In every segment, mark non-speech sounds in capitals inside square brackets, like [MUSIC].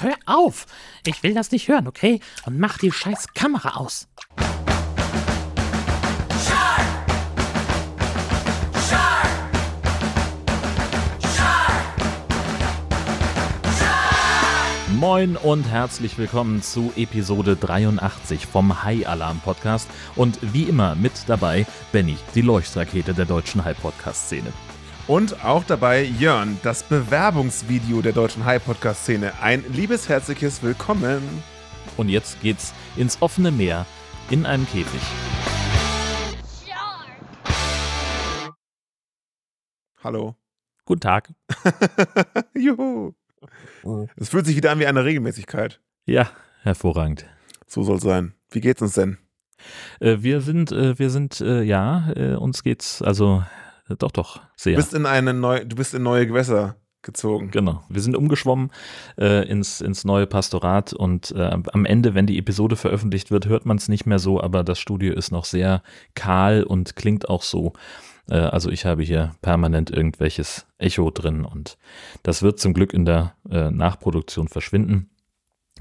hör auf! Ich will das nicht hören, okay? Und mach die scheiß Kamera aus. Moin und herzlich willkommen zu Episode 83 vom High Alarm Podcast. Und wie immer mit dabei Benny, die Leuchtrakete der deutschen High Podcast Szene. Und auch dabei Jörn, das Bewerbungsvideo der deutschen High Podcast Szene. Ein liebes herzliches Willkommen. Und jetzt geht's ins offene Meer in einem Käfig. Hallo. Guten Tag. [LAUGHS] Juhu. Es fühlt sich wieder an wie eine Regelmäßigkeit. Ja, hervorragend. So soll es sein. Wie geht's uns denn? Äh, wir sind, äh, wir sind, äh, ja, uns geht's, also doch, doch, sehr. Du bist in eine neue, du bist in neue Gewässer gezogen. Genau. Wir sind umgeschwommen äh, ins, ins neue Pastorat und äh, am Ende, wenn die Episode veröffentlicht wird, hört man es nicht mehr so, aber das Studio ist noch sehr kahl und klingt auch so. Äh, also ich habe hier permanent irgendwelches Echo drin und das wird zum Glück in der äh, Nachproduktion verschwinden.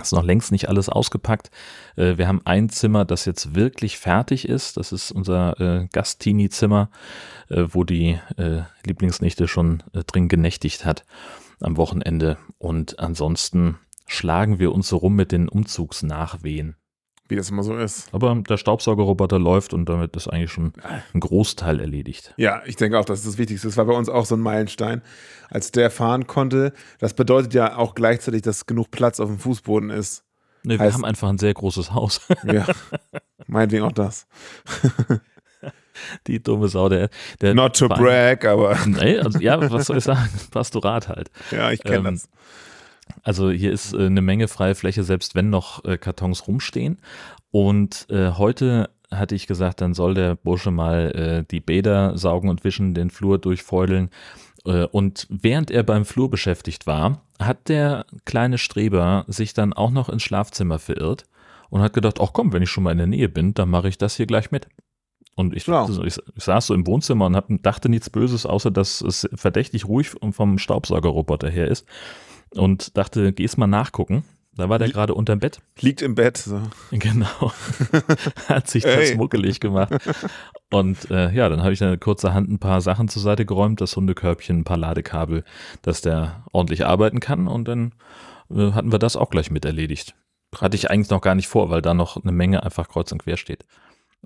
Ist noch längst nicht alles ausgepackt. Äh, wir haben ein Zimmer, das jetzt wirklich fertig ist. Das ist unser äh, Gastini-Zimmer, äh, wo die Lieblingsnichte schon drin genächtigt hat am Wochenende. Und ansonsten schlagen wir uns so rum mit den Umzugsnachwehen. Wie das immer so ist. Aber der Staubsaugerroboter läuft und damit ist eigentlich schon ein Großteil erledigt. Ja, ich denke auch, das ist das Wichtigste. Das war bei uns auch so ein Meilenstein. Als der fahren konnte, das bedeutet ja auch gleichzeitig, dass genug Platz auf dem Fußboden ist. Nee, wir Heißt- haben einfach ein sehr großes Haus. [LAUGHS] Ja, meinetwegen auch das. [LAUGHS] Die dumme Sau, der, der Not to brag, aber Nee, also ja, was soll ich sagen? Pastorat halt. ja, ich kenne Ähm, das. Also hier ist äh, eine Menge freie Fläche, selbst wenn noch äh, Kartons rumstehen. Und äh, heute hatte ich gesagt, dann soll der Bursche mal äh, die Bäder saugen und wischen, den Flur durchfeudeln. Äh, und während er beim Flur beschäftigt war, hat der kleine Streber sich dann auch noch ins Schlafzimmer verirrt und hat gedacht, ach komm, wenn ich schon mal in der Nähe bin, dann mache ich das hier gleich mit. Und ich, so, ich, ich saß so im Wohnzimmer und hab, dachte nichts Böses, außer dass es verdächtig ruhig vom Staubsaugerroboter her ist. Und dachte, geh's mal nachgucken. Da war der gerade unterm Bett. Liegt im Bett. So. [LAUGHS] Genau. [LAUGHS] Hat sich das muckelig gemacht. Und äh, ja, dann habe ich dann kurzerhand ein paar Sachen zur Seite geräumt, das Hundekörbchen, ein paar Ladekabel, dass der ordentlich arbeiten kann. Und dann äh, hatten wir das auch gleich mit erledigt. Hatte ich eigentlich noch gar nicht vor, weil da noch eine Menge einfach kreuz und quer steht.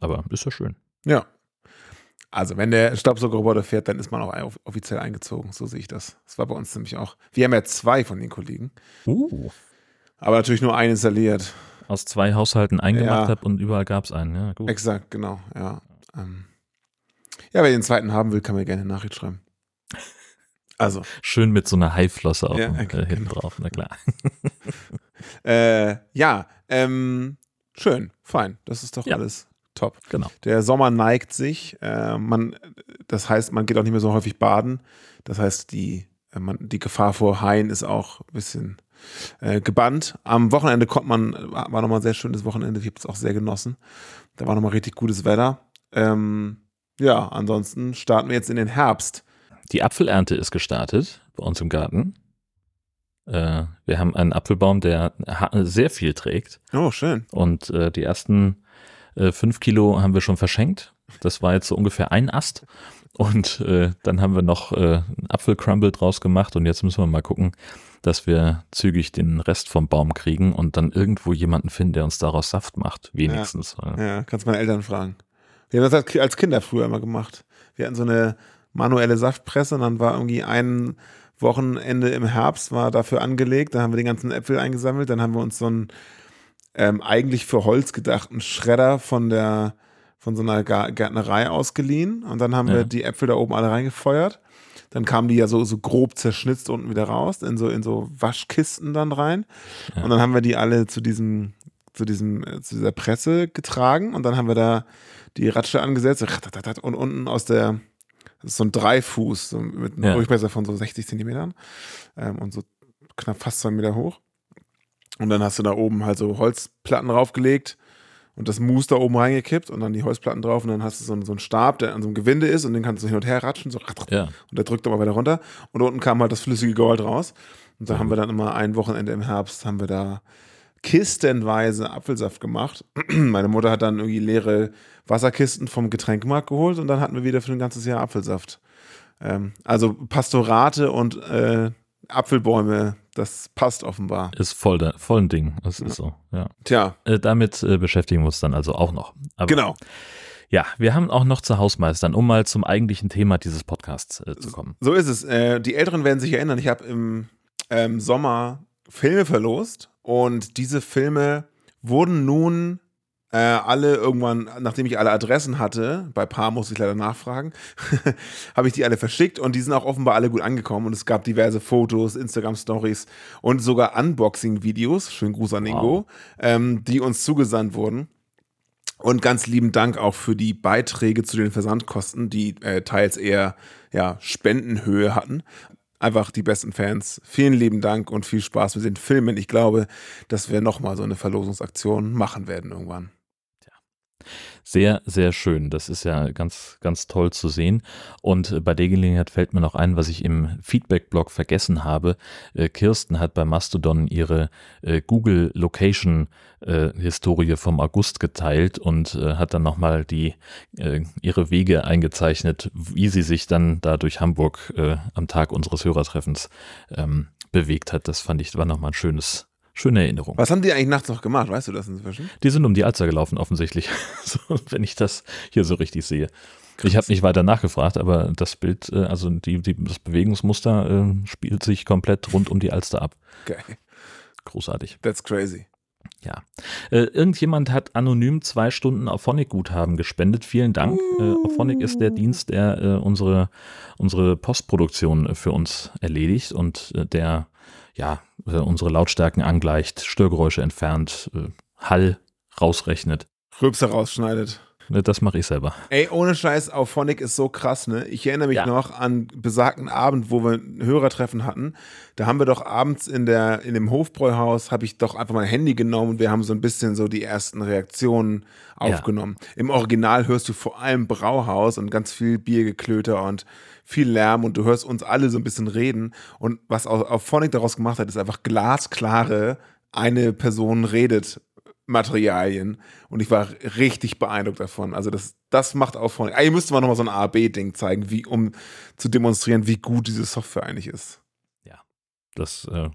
Aber ist ja schön. Ja. Also, wenn der Staubsaugerroboter fährt, dann ist man auch off- offiziell eingezogen. So sehe ich das. Das war bei uns nämlich auch. Wir haben ja zwei von den Kollegen, Uh. aber natürlich nur einen installiert. Aus zwei Haushalten eingemacht Ja. habe und überall gab es einen. Ja, gut. Exakt, genau. Ja. Ähm. ja, wer den zweiten haben will, kann mir gerne eine Nachricht schreiben. Also, Schön mit so einer Haiflosse auf Ja, dem, okay, äh, hinten genau. drauf, na klar. [LAUGHS] äh, ja, ähm, schön, fein. Das ist doch Ja. alles top. Genau. Der Sommer neigt sich. Äh, man, das heißt, man geht auch nicht mehr so häufig baden. Das heißt, die, äh, man, die Gefahr vor Haien ist auch ein bisschen äh, gebannt. Am Wochenende konnte man, war, war nochmal ein sehr schönes Wochenende. Ich habe es auch sehr genossen. Da war nochmal richtig gutes Wetter. Ähm, ja, ansonsten starten wir jetzt in den Herbst. Die Apfelernte ist gestartet bei uns im Garten. Äh, wir haben einen Apfelbaum, der sehr viel trägt. Oh, schön. Und äh, die ersten äh, fünf Kilo haben wir schon verschenkt. Das war jetzt so ungefähr ein Ast. Und äh, dann haben wir noch äh, einen Apfelcrumble draus gemacht. Und jetzt müssen wir mal gucken, dass wir zügig den Rest vom Baum kriegen und dann irgendwo jemanden finden, der uns daraus Saft macht. Wenigstens. Ja, kannst meine Eltern fragen. Wir haben das als Ki- als Kinder früher immer gemacht. Wir hatten so eine manuelle Saftpresse und dann war irgendwie ein Wochenende im Herbst war dafür angelegt. Dann haben wir den ganzen Äpfel eingesammelt. Dann haben wir uns so einen ähm, eigentlich für Holz gedachten Schredder von der von so einer Gärtnerei ausgeliehen und dann haben Ja. wir die Äpfel da oben alle reingefeuert. Dann kamen die ja so, so grob zerschnitzt unten wieder raus, in so, in so Waschkisten dann rein. Ja. Und dann haben wir die alle zu diesem, zu diesem, äh, zu dieser Presse getragen und dann haben wir da die Ratsche angesetzt und unten aus der, das ist so ein Dreifuß so mit einem Ja. Durchmesser von so 60 Zentimetern ähm, und so knapp fast zwei Meter hoch. Und dann hast du da oben halt so Holzplatten draufgelegt und das Mousse da oben reingekippt und dann die Holzplatten drauf und dann hast du so, einen- so einen Stab, der an so einem Gewinde ist und den kannst du hin und her ratschen, so Ja. und der drückt aber weiter runter und unten kam halt das flüssige Gold raus. Und da haben wir dann immer ein Wochenende im Herbst, haben wir da kistenweise Apfelsaft gemacht. [CLEARS THROAT] Meine Mutter hat dann irgendwie leere Wasserkisten vom Getränkmarkt geholt und dann hatten wir wieder für ein ganzes Jahr Apfelsaft. Ähm, also Pastorate und äh, Apfelbäume, das passt offenbar. Ist voll, da, voll ein Ding. Das ist so, ja. Tja, Äh, damit äh, beschäftigen wir uns dann also auch noch. Aber, genau. Ja, wir haben auch noch zu Hausmeistern, um mal zum eigentlichen Thema dieses Podcasts äh, zu kommen. So ist es. Äh, die Älteren werden sich erinnern, ich habe im ähm, Sommer Filme verlost und diese Filme wurden nun äh, alle irgendwann, nachdem ich alle Adressen hatte, bei paar muss ich leider nachfragen, [LAUGHS] habe ich die alle verschickt und die sind auch offenbar alle gut angekommen und es gab diverse Fotos, Instagram-Stories und sogar Unboxing-Videos, schönen Gruß an Ingo, ähm, die uns zugesandt wurden. Und ganz lieben Dank auch für die Beiträge zu den Versandkosten, die äh, teils eher ja, Spendenhöhe hatten. Einfach die besten Fans. Vielen lieben Dank und viel Spaß mit den Filmen. Ich glaube, dass wir nochmal so eine Verlosungsaktion machen werden irgendwann. Sehr, sehr schön. Das ist ja ganz, ganz toll zu sehen. Und äh, bei der Gelegenheit fällt mir noch ein, was ich im Feedback-Blog vergessen habe. Äh, Kirsten hat bei Mastodon ihre äh, Google Location Historie vom August geteilt und hat dann nochmal die ihre Wege eingezeichnet, wie sie sich dann da durch Hamburg am Tag unseres Hörertreffens ähm, bewegt hat. Das fand ich war nochmal ein schönes, schöne Erinnerung. Was haben die eigentlich nachts noch gemacht? Weißt du das inzwischen? Die sind um die Alster gelaufen, offensichtlich. [LAUGHS] so, wenn ich das hier so richtig sehe. Ich habe nicht weiter nachgefragt, aber das Bild, äh, also die, die, das Bewegungsmuster äh, spielt sich komplett rund um die Alster ab. Geil. Großartig. That's crazy. Ja. Äh, irgendjemand hat anonym zwei Stunden Auphonic-Guthaben gespendet. Vielen Dank. Äh, Auphonic ist der Dienst, der äh, unsere, unsere Postproduktion für uns erledigt und äh, der ja äh, unsere Lautstärken angleicht, Störgeräusche entfernt, äh, Hall rausrechnet. Rülpser rausschneidet. Ne, Das mache ich selber. Ey, ohne Scheiß, Auphonic ist so krass, ne? Ich erinnere mich Ja. noch an besagten Abend, wo wir ein Hörertreffen hatten. Da haben wir doch abends in der, in dem Hofbräuhaus, habe ich doch einfach mein Handy genommen und wir haben so ein bisschen so die ersten Reaktionen aufgenommen. Im Original hörst du vor allem Brauhaus und ganz viel Biergeklöter und viel Lärm und du hörst uns alle so ein bisschen reden. Und was Au- Auphonic daraus gemacht hat, ist einfach glasklare, eine Person redet Materialien und ich war richtig beeindruckt davon. Also das, das macht auch von. Eigentlich müsste man nochmal so ein A-B-Ding zeigen, wie, um zu demonstrieren, wie gut diese Software eigentlich ist. Das äh,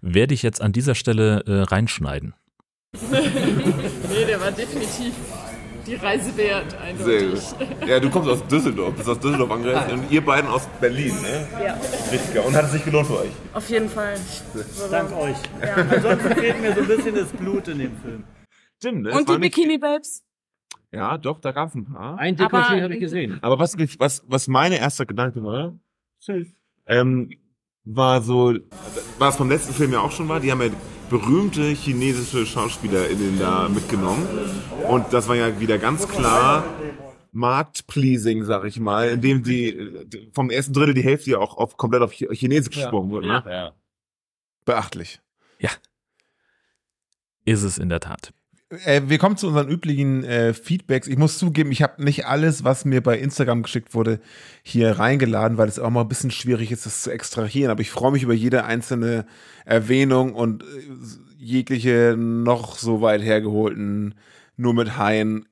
werde ich jetzt an dieser Stelle äh, reinschneiden. [LAUGHS] Nee, der war definitiv die Reise wert, eindeutig. Ja, du kommst aus Düsseldorf, bist aus Düsseldorf angereist und ihr beiden aus Berlin, ne? Ja, Richtig geil. Und hat es sich gelohnt für euch? auf jeden Fall. Dank euch. Ja. Ansonsten fehlt mir so ein bisschen das Blut in dem Film. Stimmt, ne? Und die Bikini-Babes? Ja, doch, da gab es ein paar. Ein Dekolleté habe ich gesehen. Aber was, was, was mein erster Gedanke war, ähm, war so, was vom letzten Film ja auch schon war, die haben ja berühmte chinesische SchauspielerInnen da mitgenommen. Und das war ja wieder ganz klar Marktpleasing, sag ich mal, indem die vom ersten Drittel die Hälfte ja auch auf, komplett auf Chi- Chinesisch gesprochen wurde. Ne? Ja. Beachtlich. Ist es in der Tat. Äh, wir kommen zu unseren üblichen äh, Feedbacks. Ich muss zugeben, ich habe nicht alles, was mir bei Instagram geschickt wurde, hier reingeladen, weil es auch mal ein bisschen schwierig ist, das zu extrahieren. Aber ich freue mich über jede einzelne Erwähnung und äh, jegliche noch so weit hergeholten, nur mit Haien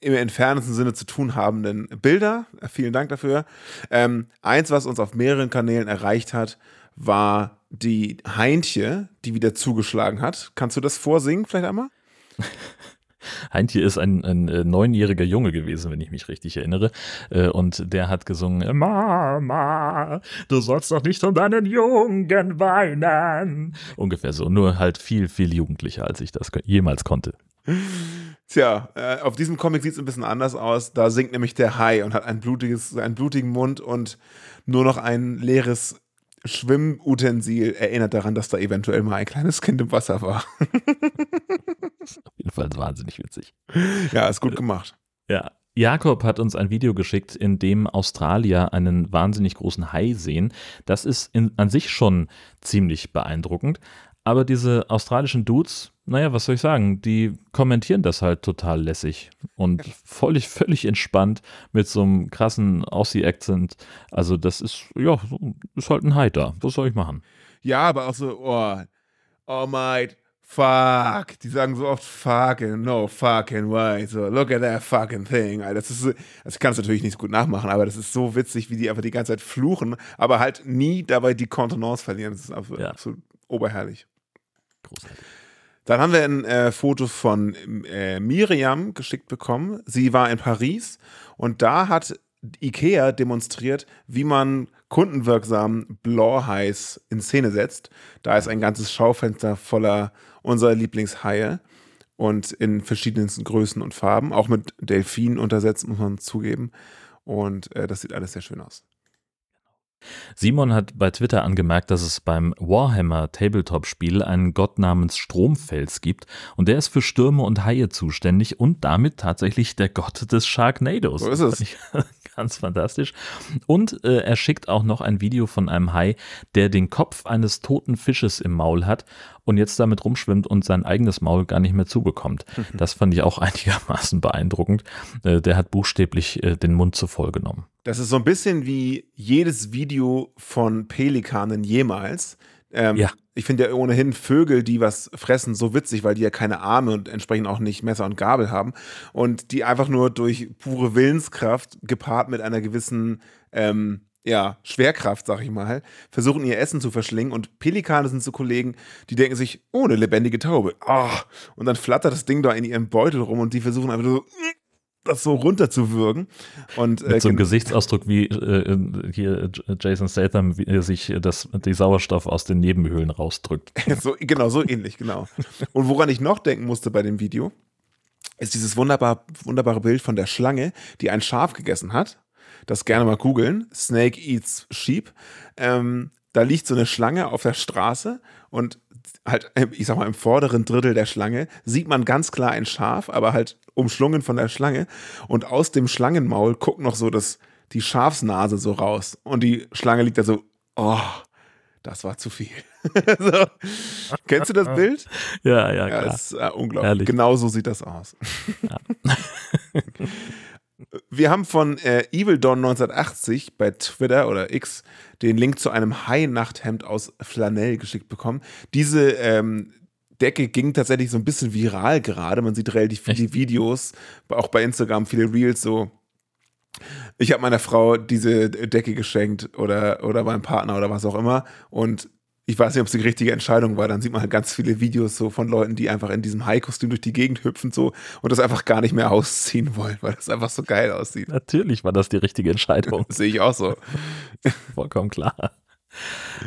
im entferntesten Sinne zu tun habenden Bilder. Äh, Vielen Dank dafür. Ähm, eins, was uns auf mehreren Kanälen erreicht hat, war die Heintje, die wieder zugeschlagen hat. Kannst du das vorsingen vielleicht einmal? [LAUGHS] Heintje ist ein, ein äh, neunjähriger Junge gewesen, wenn ich mich richtig erinnere. Äh, und der hat gesungen, Mama, du sollst doch nicht um deinen Jungen weinen. Ungefähr so, nur halt viel, viel jugendlicher, als ich das jemals konnte. Tja, äh, auf diesem Comic sieht es ein bisschen anders aus. Da singt nämlich der Hai und hat ein blutiges, einen blutigen Mund und nur noch ein leeres Schwimmutensil erinnert daran, dass da eventuell mal ein kleines Kind im Wasser war. [LAUGHS] Jedenfalls wahnsinnig witzig. ja, ist gut gemacht. Ja. Jakob hat uns ein Video geschickt, in dem Australier einen wahnsinnig großen Hai sehen. Das ist in, an sich schon ziemlich beeindruckend. Aber diese australischen Dudes, naja, was soll ich sagen, die kommentieren das halt total lässig und völlig, völlig entspannt mit so einem krassen Aussie-Akzent. Also das ist, ja, ist halt ein Hai da. Was soll ich machen? Ja, aber auch so, oh, oh mate, fuck. Die sagen so oft fucking, no fucking way. So, look at that fucking thing. Alter, Das ist so, also ich kann es natürlich nicht so gut nachmachen, aber das ist so witzig, wie die einfach die ganze Zeit fluchen, aber halt nie dabei die Kontenance verlieren. Das ist absolut, Ja. absolut oberherrlich. Großartig. Dann haben wir ein äh, Foto von äh, Miriam geschickt bekommen. Sie war in Paris und da hat IKEA demonstriert, wie man kundenwirksam Blauhais in Szene setzt. Da ist ein ganzes Schaufenster voller unserer Lieblingshaie und in verschiedensten Größen und Farben, auch mit Delfinen untersetzt, muss man zugeben. Und äh, das sieht alles sehr schön aus. Simon hat bei Twitter angemerkt, dass es beim Warhammer Tabletop-Spiel einen Gott namens Stromfels gibt und der ist für Stürme und Haie zuständig und damit tatsächlich der Gott des Sharknados. So ist es. [LAUGHS] Ganz fantastisch. Und äh, er schickt auch noch ein Video von einem Hai, der den Kopf eines toten Fisches im Maul hat und jetzt damit rumschwimmt und sein eigenes Maul gar nicht mehr zubekommt. Das fand ich auch [LAUGHS] einigermaßen beeindruckend. Äh, der hat buchstäblich äh, den Mund zu voll genommen. Das ist so ein bisschen wie jedes Video von Pelikanen jemals. Ähm, Ja. Ich finde ja ohnehin Vögel, die was fressen, so witzig, weil die ja keine Arme und entsprechend auch nicht Messer und Gabel haben. Und die einfach nur durch pure Willenskraft gepaart mit einer gewissen ähm, ja, Schwerkraft, sag ich mal, versuchen ihr Essen zu verschlingen. Und Pelikane sind so Kollegen, die denken sich, oh, eine lebendige Taube. Ah. Und dann flattert das Ding da in ihrem Beutel rum und die versuchen einfach so, das so runterzuwürgen. Und, äh, Mit so einem Gesichtsausdruck wie äh, hier äh, Jason Statham, wie er sich das, die Sauerstoff aus den Nebenhöhlen rausdrückt. [LAUGHS] so, genau, so ähnlich, genau. Und woran ich noch denken musste bei dem Video, ist dieses wunderbar, wunderbare Bild von der Schlange, die ein Schaf gegessen hat. Das gerne mal googeln. Snake eats sheep. Ähm, da liegt so eine Schlange auf der Straße und halt, äh, ich sag mal, im vorderen Drittel der Schlange sieht man ganz klar ein Schaf, aber halt umschlungen von der Schlange. Und aus dem Schlangenmaul guckt noch so das, die Schafsnase so raus. Und die Schlange liegt da so, oh, das war zu viel. [LAUGHS] so. Kennst du das Bild? Ja, ja, Ja, klar. das ist äh, unglaublich. Herrlich. Genau so sieht das aus. [LAUGHS] Wir haben von äh, Evil Dawn 1980 bei Twitter oder X den Link zu einem High-Nachthemd aus Flanell geschickt bekommen. Diese ähm, Decke ging tatsächlich so ein bisschen viral gerade. Man sieht relativ viele Videos, auch bei Instagram viele Reels so. Ich habe meiner Frau diese Decke geschenkt oder, oder meinem Partner oder was auch immer. Und ich weiß nicht, ob es die richtige Entscheidung war. Dann sieht man halt ganz viele Videos so von Leuten, die einfach in diesem High-Kostüm durch die Gegend hüpfen so und das einfach gar nicht mehr ausziehen wollen, weil das einfach so geil aussieht. Natürlich war das die richtige Entscheidung. [LAUGHS] Sehe ich auch so. Vollkommen klar.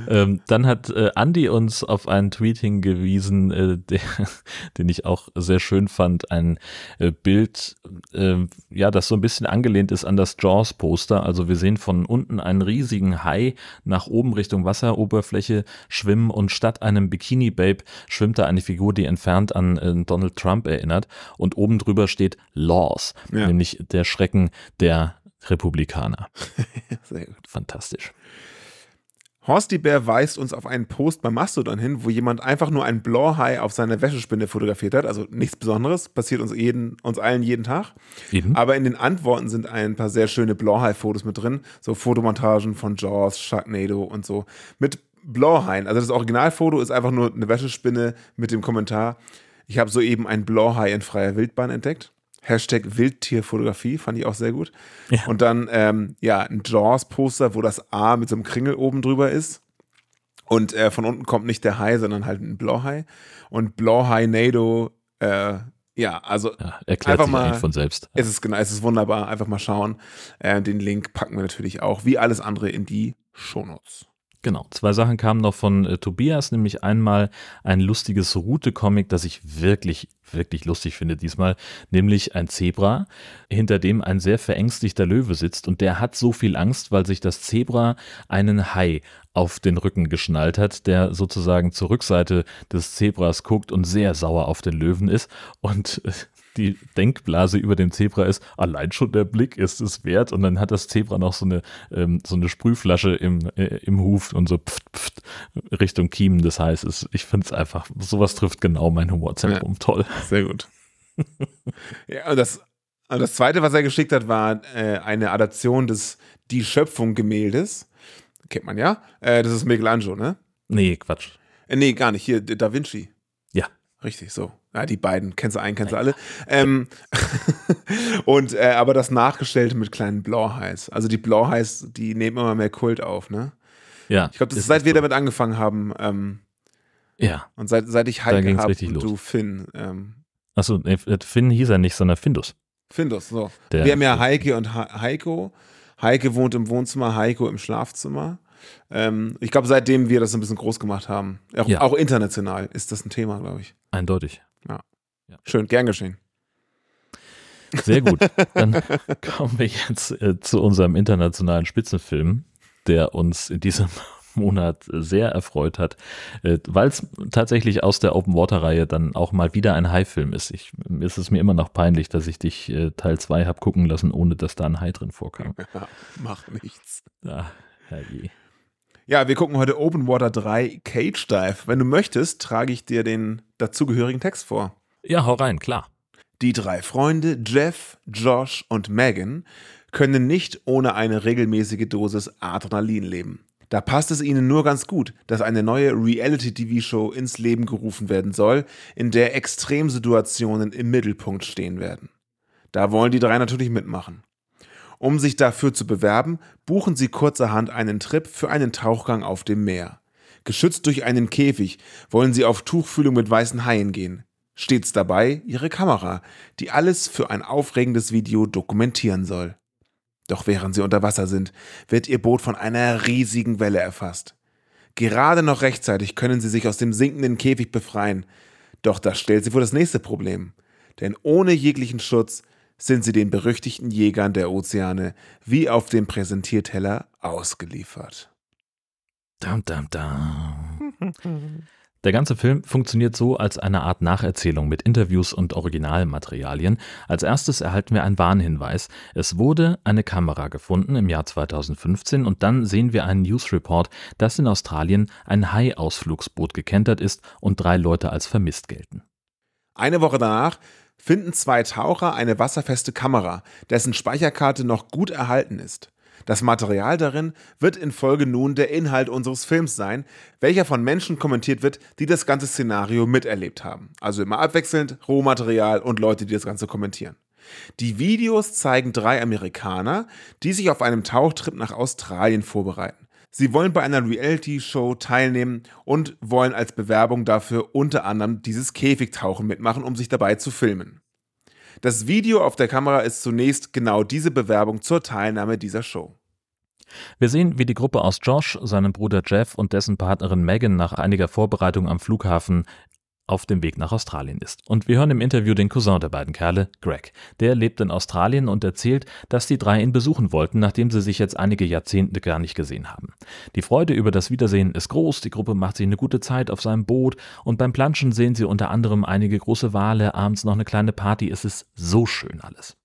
Ähm, dann hat äh, Andy uns auf einen Tweet hingewiesen, äh, der, [LAUGHS] den ich auch sehr schön fand. Ein äh, Bild, äh, ja, das so ein bisschen angelehnt ist an das Jaws-Poster. Also wir sehen von unten einen riesigen Hai nach oben Richtung Wasseroberfläche schwimmen und statt einem Bikini-Babe schwimmt da eine Figur, die entfernt an äh, Donald Trump erinnert. Und oben drüber steht Laws, Ja. nämlich der Schrecken der Republikaner. [LAUGHS] Sehr gut. Fantastisch. Horsti Bär weist uns auf einen Post bei Mastodon hin, wo jemand einfach nur einen Blauhai auf seiner Wäschespinne fotografiert hat. Also nichts Besonderes, passiert uns, jeden, uns allen jeden Tag. Eben. Aber in den Antworten sind ein paar sehr schöne Blauhai-Fotos mit drin. So Fotomontagen von Jaws, Sharknado und so. Mit Blauhaien. Also das Originalfoto ist einfach nur eine Wäschespinne mit dem Kommentar. Ich habe soeben einen Blauhai in freier Wildbahn entdeckt. Hashtag Wildtierfotografie, fand ich auch sehr gut. Ja. Und dann, ähm, ja, ein Jaws-Poster, wo das A mit so einem Kringel oben drüber ist. Und äh, von unten kommt nicht der Hai, sondern halt ein Blauhai. Und Blauhai-Nado, äh, ja, also Ja, erklärt Einfach sich mal- von selbst. es ist genau, es ist wunderbar. Einfach mal schauen. Äh, den Link packen wir natürlich auch, wie alles andere, in die Shownotes. Genau, zwei Sachen kamen noch von äh, Tobias, nämlich einmal ein lustiges Route-Comic, das ich wirklich, wirklich lustig finde diesmal, nämlich ein Zebra, hinter dem ein sehr verängstigter Löwe sitzt und der hat so viel Angst, weil sich das Zebra einen Hai auf den Rücken geschnallt hat, der sozusagen zur Rückseite des Zebras guckt und sehr sauer auf den Löwen ist und äh, die Denkblase über dem Zebra ist, allein schon der Blick ist es wert. Und dann hat das Zebra noch so eine, ähm, so eine Sprühflasche im, äh, im Huf und so pft, pft, Richtung Kiemen des Heißes. Ich finde es einfach, sowas trifft genau mein Humorzentrum. Toll. Sehr gut. ja, und das, und das zweite, was er geschickt hat, war äh, eine Adaption des Die Schöpfung Gemäldes. Kennt man ja. Äh, das ist Michelangelo, ne? Nee, Quatsch. Äh, nee, gar nicht. Hier, Da Vinci. Richtig, so. Ja, die beiden, kennst du einen, kennst du alle. Ähm, [LAUGHS] und äh, aber das Nachgestellte mit kleinen Blauheiß. Also die Blauheiß, die nehmen immer mehr Kult auf, ne? Ja. Ich glaube, das ist seit wir so. damit angefangen haben, ähm, Ja. und seit, seit ich Heike habe und los. du Finn. Ähm, Achso, nee, Finn hieß er nicht, sondern Findus. Findus, so. Der- wir haben ja Heike und Ha- Heiko. Heike wohnt im Wohnzimmer, Heiko im Schlafzimmer. Ähm, ich glaube, seitdem wir das ein bisschen groß gemacht haben, auch, Ja. auch international, ist das ein Thema, glaube ich. Eindeutig. Schön, gern geschehen. Sehr gut. [LAUGHS] Dann kommen wir jetzt äh, zu unserem internationalen Spitzenfilm, der uns in diesem [LAUGHS] Monat sehr erfreut hat, äh, weil es tatsächlich aus der Open Water Reihe dann auch mal wieder ein Hai-Film ist. Ich, ist es mir immer noch peinlich, dass ich dich äh, Teil 2 habe gucken lassen, ohne dass da ein Hai drin vorkam. [LAUGHS] Ja, mach nichts. Ah, herrje. Ja, wir gucken heute Open Water 3 Cage Dive. Wenn du möchtest, trage ich dir den dazugehörigen Text vor. Ja, hau rein, klar. Die drei Freunde, Jeff, Josh und Megan, können nicht ohne eine regelmäßige Dosis Adrenalin leben. Da passt es ihnen nur ganz gut, dass eine neue Reality-TV-Show ins Leben gerufen werden soll, in der Extremsituationen im Mittelpunkt stehen werden. Da wollen die drei natürlich mitmachen. Um sich dafür zu bewerben, buchen sie kurzerhand einen Trip für einen Tauchgang auf dem Meer. Geschützt durch einen Käfig wollen sie auf Tuchfühlung mit weißen Haien gehen. Stets dabei ihre Kamera, die alles für ein aufregendes Video dokumentieren soll. Doch während sie unter Wasser sind, wird ihr Boot von einer riesigen Welle erfasst. Gerade noch rechtzeitig können sie sich aus dem sinkenden Käfig befreien. Doch das stellt sie vor das nächste Problem. Denn ohne jeglichen Schutz sind sie den berüchtigten Jägern der Ozeane wie auf dem Präsentierteller ausgeliefert. Dam, dam, dam. Der ganze Film funktioniert so als eine Art Nacherzählung mit Interviews und Originalmaterialien. Als erstes erhalten wir einen Warnhinweis. Es wurde eine Kamera gefunden im Jahr 2015 und dann sehen wir einen Newsreport, dass in Australien ein Hai-Ausflugsboot gekentert ist und drei Leute als vermisst gelten. Eine Woche danach finden zwei Taucher eine wasserfeste Kamera, dessen Speicherkarte noch gut erhalten ist. Das Material darin wird in Folge nun der Inhalt unseres Films sein, welcher von Menschen kommentiert wird, die das ganze Szenario miterlebt haben. Also immer abwechselnd Rohmaterial und Leute, die das Ganze kommentieren. Die Videos zeigen drei Amerikaner, die sich auf einem Tauchtrip nach Australien vorbereiten. Sie wollen bei einer Reality-Show teilnehmen und wollen als Bewerbung dafür unter anderem dieses Käfigtauchen mitmachen, um sich dabei zu filmen. Das Video auf der Kamera ist zunächst genau diese Bewerbung zur Teilnahme dieser Show. Wir sehen, wie die Gruppe aus Josh, seinem Bruder Jeff und dessen Partnerin Megan nach einiger Vorbereitung am Flughafen auf dem Weg nach Australien ist. Und wir hören im Interview den Cousin der beiden Kerle, Greg. Der lebt in Australien und erzählt, dass die drei ihn besuchen wollten, nachdem sie sich jetzt einige Jahrzehnte gar nicht gesehen haben. Die Freude über das Wiedersehen ist groß, die Gruppe macht sich eine gute Zeit auf seinem Boot und beim Planschen sehen sie unter anderem einige große Wale, abends noch eine kleine Party. Es ist so schön alles.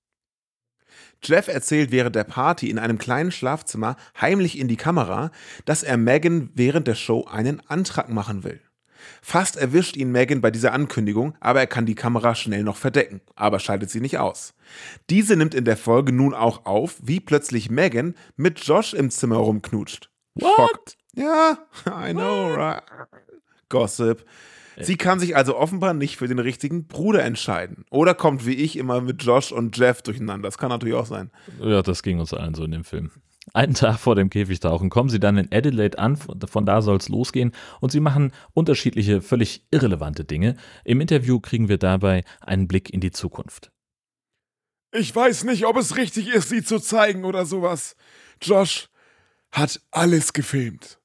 Jeff erzählt während der Party in einem kleinen Schlafzimmer heimlich in die Kamera, dass er Megan während der Show einen Antrag machen will. Fast erwischt ihn Megan bei dieser Ankündigung, aber er kann die Kamera schnell noch verdecken, aber schaltet sie nicht aus. Diese nimmt in der Folge nun auch auf, wie plötzlich Megan mit Josh im Zimmer rumknutscht. Schock. Ja, [LAUGHS] I know, right? Gossip. Sie kann sich also offenbar nicht für den richtigen Bruder entscheiden. Oder kommt wie ich immer mit Josh und Jeff durcheinander. Das kann natürlich auch sein. Ja, das ging uns allen so in dem Film. Einen Tag vor dem Käfigtauchen kommen sie dann in Adelaide an, von da soll es losgehen und sie machen unterschiedliche, völlig irrelevante Dinge. Im Interview kriegen wir dabei einen Blick in die Zukunft. Ich weiß nicht, ob es richtig ist, sie zu zeigen oder sowas. Josh hat alles gefilmt.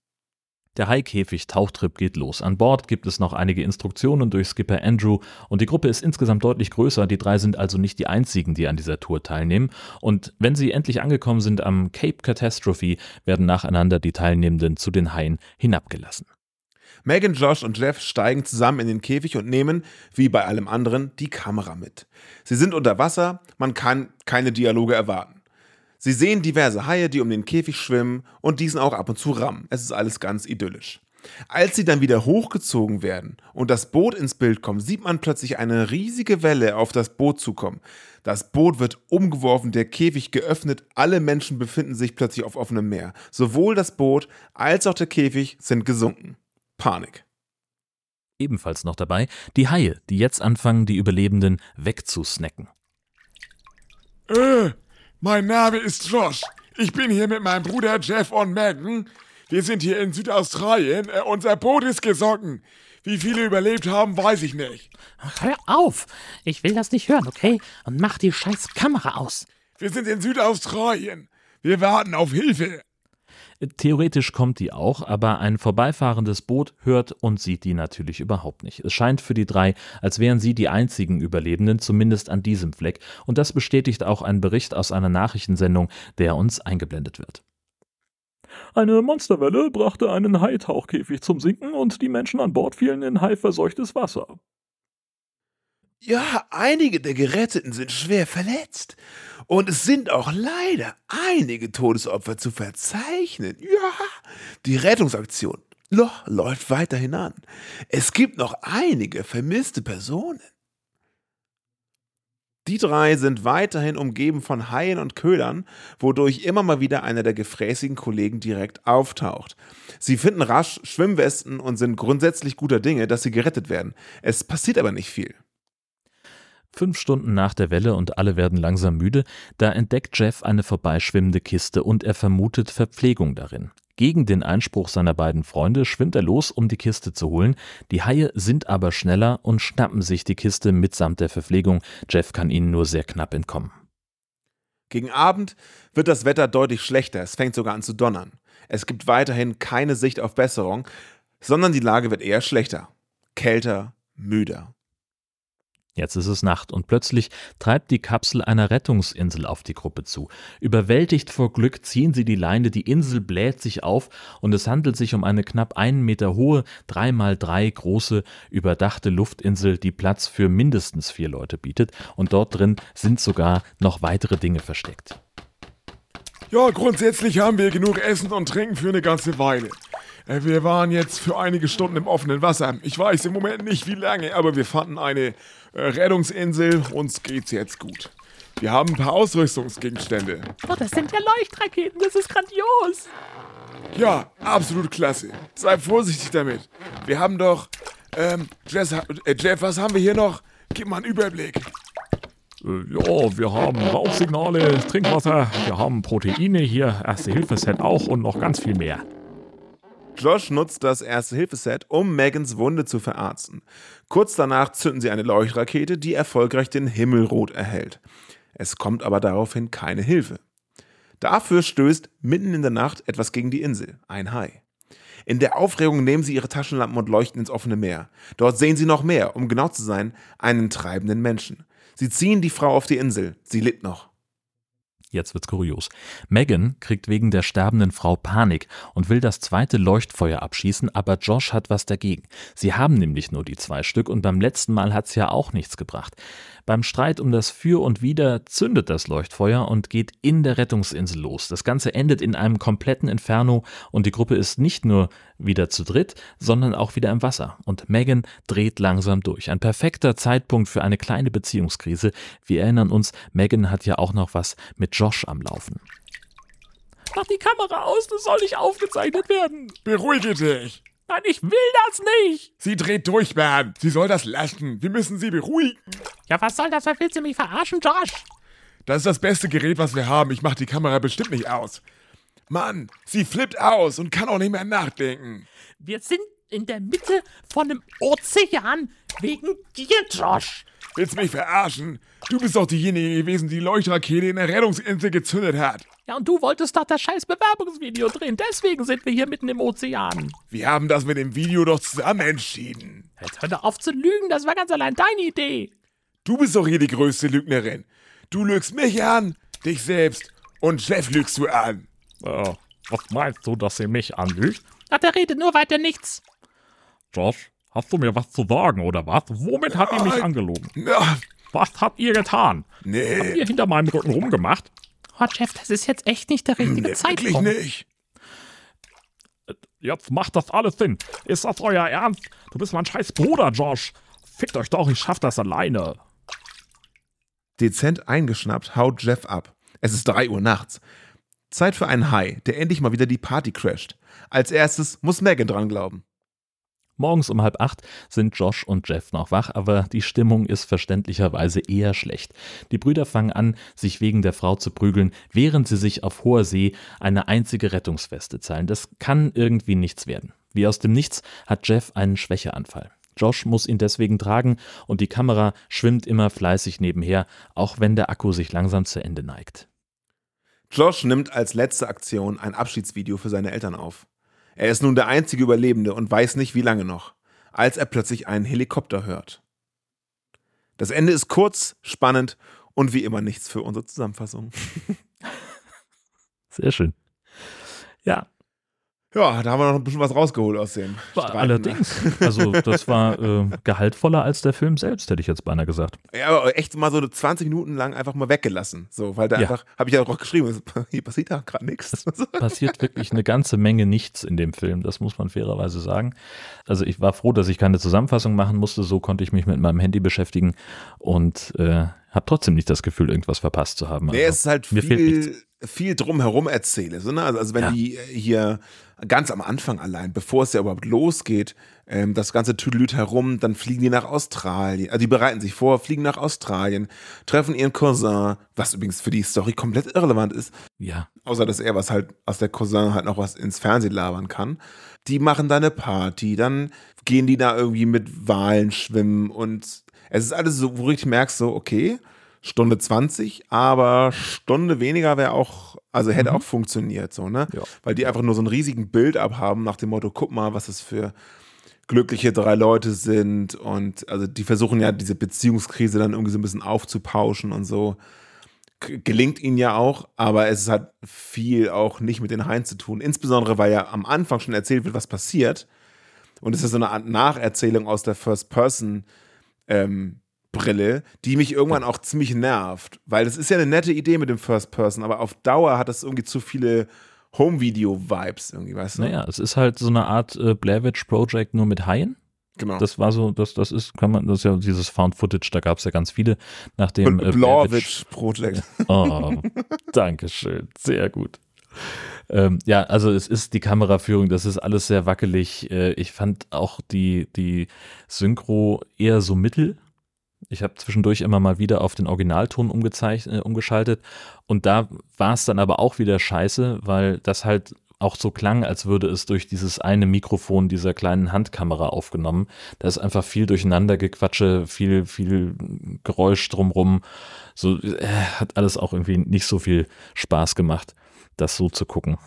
Der Haikäfig-Tauchtrip geht los. An Bord gibt es noch einige Instruktionen durch Skipper Andrew und die Gruppe ist insgesamt deutlich größer. Die drei sind also nicht die einzigen, die an dieser Tour teilnehmen. Und wenn sie endlich angekommen sind am Cape Catastrophe, werden nacheinander die Teilnehmenden zu den Haien hinabgelassen. Megan, Josh und Jeff steigen zusammen in den Käfig und nehmen, wie bei allem anderen, die Kamera mit. Sie sind unter Wasser, man kann keine Dialoge erwarten. Sie sehen diverse Haie, die um den Käfig schwimmen und diesen auch ab und zu rammen. Es ist alles ganz idyllisch. Als sie dann wieder hochgezogen werden und das Boot ins Bild kommt, sieht man plötzlich eine riesige Welle auf das Boot zukommen. Das Boot wird umgeworfen, der Käfig geöffnet, alle Menschen befinden sich plötzlich auf offenem Meer. Sowohl das Boot als auch der Käfig sind gesunken. Panik. Ebenfalls noch dabei die Haie, die jetzt anfangen, die Überlebenden wegzusnacken. Äh, mein Name ist Josh. Ich bin hier mit meinem Bruder Jeff und Megan. Wir sind hier in Südaustralien. Äh, unser Boot ist gesunken. Wie viele überlebt haben, weiß ich nicht. Ach, hör auf! Ich will das nicht hören, okay? Und mach die scheiß Kamera aus. Wir sind in Südaustralien. Wir warten auf Hilfe. Theoretisch kommt die auch, aber ein vorbeifahrendes Boot hört und sieht die natürlich überhaupt nicht. Es scheint für die drei, als wären sie die einzigen Überlebenden, zumindest an diesem Fleck, und das bestätigt auch ein Bericht aus einer Nachrichtensendung, der uns eingeblendet wird. Eine Monsterwelle brachte einen Haitauchkäfig zum Sinken und die Menschen an Bord fielen in haiverseuchtes Wasser. Ja, einige der Geretteten sind schwer verletzt. Und es sind auch leider einige Todesopfer zu verzeichnen. Ja, die Rettungsaktion lo- läuft weiterhin an. Es gibt noch einige vermisste Personen. Die drei sind weiterhin umgeben von Haien und Ködern, wodurch immer mal wieder einer der gefräßigen Kollegen direkt auftaucht. Sie finden rasch Schwimmwesten und sind grundsätzlich guter Dinge, dass sie gerettet werden. Es passiert aber nicht viel. Fünf Stunden nach der Welle und alle werden langsam müde, da entdeckt Jeff eine vorbeischwimmende Kiste und er vermutet Verpflegung darin. Gegen den Einspruch seiner beiden Freunde schwimmt er los, um die Kiste zu holen. Die Haie sind aber schneller und schnappen sich die Kiste mitsamt der Verpflegung. Jeff kann ihnen nur sehr knapp entkommen. Gegen Abend wird das Wetter deutlich schlechter, es fängt sogar an zu donnern. Es gibt weiterhin keine Sicht auf Besserung, sondern die Lage wird eher schlechter. Kälter, müder. Jetzt ist es Nacht und plötzlich treibt die Kapsel einer Rettungsinsel auf die Gruppe zu. Überwältigt vor Glück ziehen sie die Leine, die Insel bläht sich auf und es handelt sich um eine knapp einen Meter hohe, drei mal drei große, überdachte Luftinsel, die Platz für mindestens vier Leute bietet und dort drin sind sogar noch weitere Dinge versteckt. Ja, grundsätzlich haben wir genug Essen und Trinken für eine ganze Weile. Äh, Wir waren jetzt für einige Stunden im offenen Wasser. Ich weiß im Moment nicht wie lange, aber wir fanden eine äh, Rettungsinsel. Uns geht's jetzt gut. Wir haben ein paar Ausrüstungsgegenstände. Oh, das sind ja Leuchtraketen, das ist grandios. Ja, absolut klasse. Sei vorsichtig damit. Wir haben doch. Ähm, Jess, äh, Jeff, was haben wir hier noch? Gib mal einen Überblick. Ja, wir haben Rauchsignale, Trinkwasser, wir haben Proteine hier, Erste-Hilfe-Set auch und noch ganz viel mehr. Josh nutzt das Erste-Hilfe-Set, um Megans Wunde zu verarzten. Kurz danach zünden sie eine Leuchtrakete, die erfolgreich den Himmel rot erhält. Es kommt aber daraufhin keine Hilfe. Dafür stößt mitten in der Nacht etwas gegen die Insel, ein Hai. In der Aufregung nehmen sie ihre Taschenlampen und leuchten ins offene Meer. Dort sehen sie noch mehr, um genau zu sein, einen treibenden Menschen. Sie ziehen die Frau auf die Insel. Sie litt noch. Jetzt wird's kurios. Megan kriegt wegen der sterbenden Frau Panik und will das zweite Leuchtfeuer abschießen, aber Josh hat was dagegen. Sie haben nämlich nur die zwei Stück und beim letzten Mal hat's ja auch nichts gebracht. Beim Streit um das Für und Wider zündet das Leuchtfeuer und geht in der Rettungsinsel los. Das Ganze endet in einem kompletten Inferno und die Gruppe ist nicht nur wieder zu dritt, sondern auch wieder im Wasser. Und Megan dreht langsam durch. Ein perfekter Zeitpunkt für eine kleine Beziehungskrise. Wir erinnern uns, Megan hat ja auch noch was mit Josh am Laufen. Mach die Kamera aus, das soll nicht aufgezeichnet werden. Beruhige dich. Nein, ich will das nicht. Sie dreht durch, Man. Sie soll das lassen. Wir müssen sie beruhigen. Ja, was soll das? Was willst du mich verarschen, Josh? Das ist das beste Gerät, was wir haben. Ich mach die Kamera bestimmt nicht aus. Mann, sie flippt aus und kann auch nicht mehr nachdenken. Wir sind in der Mitte von einem Ozean wegen dir, Josh. Willst du mich verarschen? Du bist doch diejenige gewesen, die die Leuchtrakete in der Rettungsinsel gezündet hat. Ja, und du wolltest doch das scheiß Bewerbungsvideo drehen. Deswegen sind wir hier mitten im Ozean. Wir haben das mit dem Video doch zusammen entschieden. Jetzt hör doch auf zu lügen, das war ganz allein deine Idee. Du bist doch hier die größte Lügnerin. Du lügst mich an, dich selbst und Jeff lügst du an. Äh, was meinst du, dass sie mich anlügt? Ach, der redet nur weiter nichts. Josh, hast du mir was zu sagen oder was? Womit hat ihr mich angelogen? Na, Was habt ihr getan? nee, Ihr hinter meinem Rücken rumgemacht? Oh, Jeff, das ist jetzt echt nicht der richtige nee wirklich Zeitpunkt. nicht. Jetzt macht das alles Sinn. Ist das euer Ernst? Du bist mein scheiß Bruder, Josh. Fickt euch doch, ich schaff das alleine. Dezent eingeschnappt haut Jeff ab. Es ist 3 Uhr nachts. Zeit für einen Hai, der endlich mal wieder die Party crasht. Als erstes muss Megan dran glauben. Morgens um halb acht sind Josh und Jeff noch wach, aber die Stimmung ist verständlicherweise eher schlecht. Die Brüder fangen an, sich wegen der Frau zu prügeln, während sie sich auf hoher See eine einzige Rettungsweste zahlen. Das kann irgendwie nichts werden. Wie aus dem Nichts hat Jeff einen Schwächeanfall. Josh muss ihn deswegen tragen und die Kamera schwimmt immer fleißig nebenher, auch wenn der Akku sich langsam zu Ende neigt. Josh nimmt als letzte Aktion ein Abschiedsvideo für seine Eltern auf. Er ist nun der einzige Überlebende und weiß nicht, wie lange noch, als er plötzlich einen Helikopter hört. Das Ende ist kurz, spannend und wie immer nichts für unsere Zusammenfassung. [LAUGHS] Sehr schön. Ja, Ja, da haben wir noch ein bisschen was rausgeholt aus dem. Streiten. allerdings. Also das war äh, gehaltvoller als der Film selbst, hätte ich jetzt beinahe gesagt. Ja, aber echt mal so 20 Minuten lang einfach mal weggelassen. So, weil da Ja. einfach, habe ich ja auch geschrieben, hier passiert da gerade nichts. passiert wirklich eine ganze Menge nichts in dem Film, das muss man fairerweise sagen. Also ich war froh, dass ich keine Zusammenfassung machen musste, so konnte ich mich mit meinem Handy beschäftigen und äh, habe trotzdem nicht das Gefühl, irgendwas verpasst zu haben. Nee, Also, es ist halt mir fehlt viel, nichts. Viel drumherum erzähle. So, ne? also, also wenn Ja. die hier ganz am Anfang allein, bevor es ja überhaupt losgeht, ähm, das ganze Tüdelüt herum, dann fliegen die nach Australien. Also die bereiten sich vor, fliegen nach Australien, treffen ihren Cousin, was übrigens für die Story komplett irrelevant ist, Ja, außer dass er was halt aus der Cousin halt noch was ins Fernsehen labern kann. Die machen da eine Party, dann gehen die da irgendwie mit Walen schwimmen und es ist alles so, wo richtig merkst, so, okay, Stunde 20, aber Stunde weniger wäre auch, also hätte auch funktioniert, so, ne? Ja. Weil die einfach nur so einen riesigen Bild abhaben nach dem Motto, guck mal, was es für glückliche drei Leute sind und also die versuchen ja diese Beziehungskrise dann irgendwie so ein bisschen aufzupauschen und so. G- Gelingt ihnen ja auch, aber es hat viel auch nicht mit den Haien zu tun. Insbesondere, weil ja am Anfang schon erzählt wird, was passiert. Und es ist so eine Art Nacherzählung aus der First-Person-Brille, die mich irgendwann auch ziemlich nervt. Weil das ist ja eine nette Idee mit dem First-Person, aber auf Dauer hat das irgendwie zu viele Home-Video-Vibes irgendwie, weißt du? naja, es ist halt so eine Art äh, Blair Witch Project nur mit Haien. genau. Das war so, das, das ist, kann man, das ist ja dieses Found Footage, da gab es ja ganz viele, nachdem äh, Blair Witch- Project. [LAUGHS] Oh, danke schön, sehr gut. Ähm, ja, also es ist die Kameraführung, das ist alles sehr wackelig. Äh, ich fand auch die, die Synchro eher so mittel. Ich habe zwischendurch immer mal wieder auf den Originalton äh, umgeschaltet und da war es dann aber auch wieder scheiße, weil das halt auch so klang, als würde es durch dieses eine Mikrofon dieser kleinen Handkamera aufgenommen. Da ist einfach viel Durcheinandergequatsche, viel, viel Geräusch drumrum. So äh, hat alles auch irgendwie nicht so viel Spaß gemacht, das so zu gucken.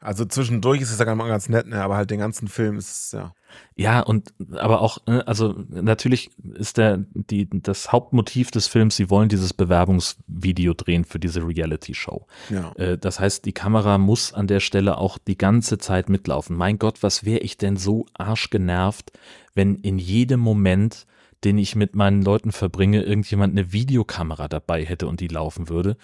Also zwischendurch ist es ja ganz nett, ne? aber halt den ganzen Film ist es, ja. Ja, und aber auch, äh, also natürlich ist der, die, das Hauptmotiv des Films, sie wollen dieses Bewerbungsvideo drehen für diese Reality-Show. ja. Äh, Das heißt, die Kamera muss an der Stelle auch die ganze Zeit mitlaufen. Mein Gott, was wäre ich denn so arschgenervt, wenn in jedem Moment, den ich mit meinen Leuten verbringe, irgendjemand eine Videokamera dabei hätte und die laufen würde.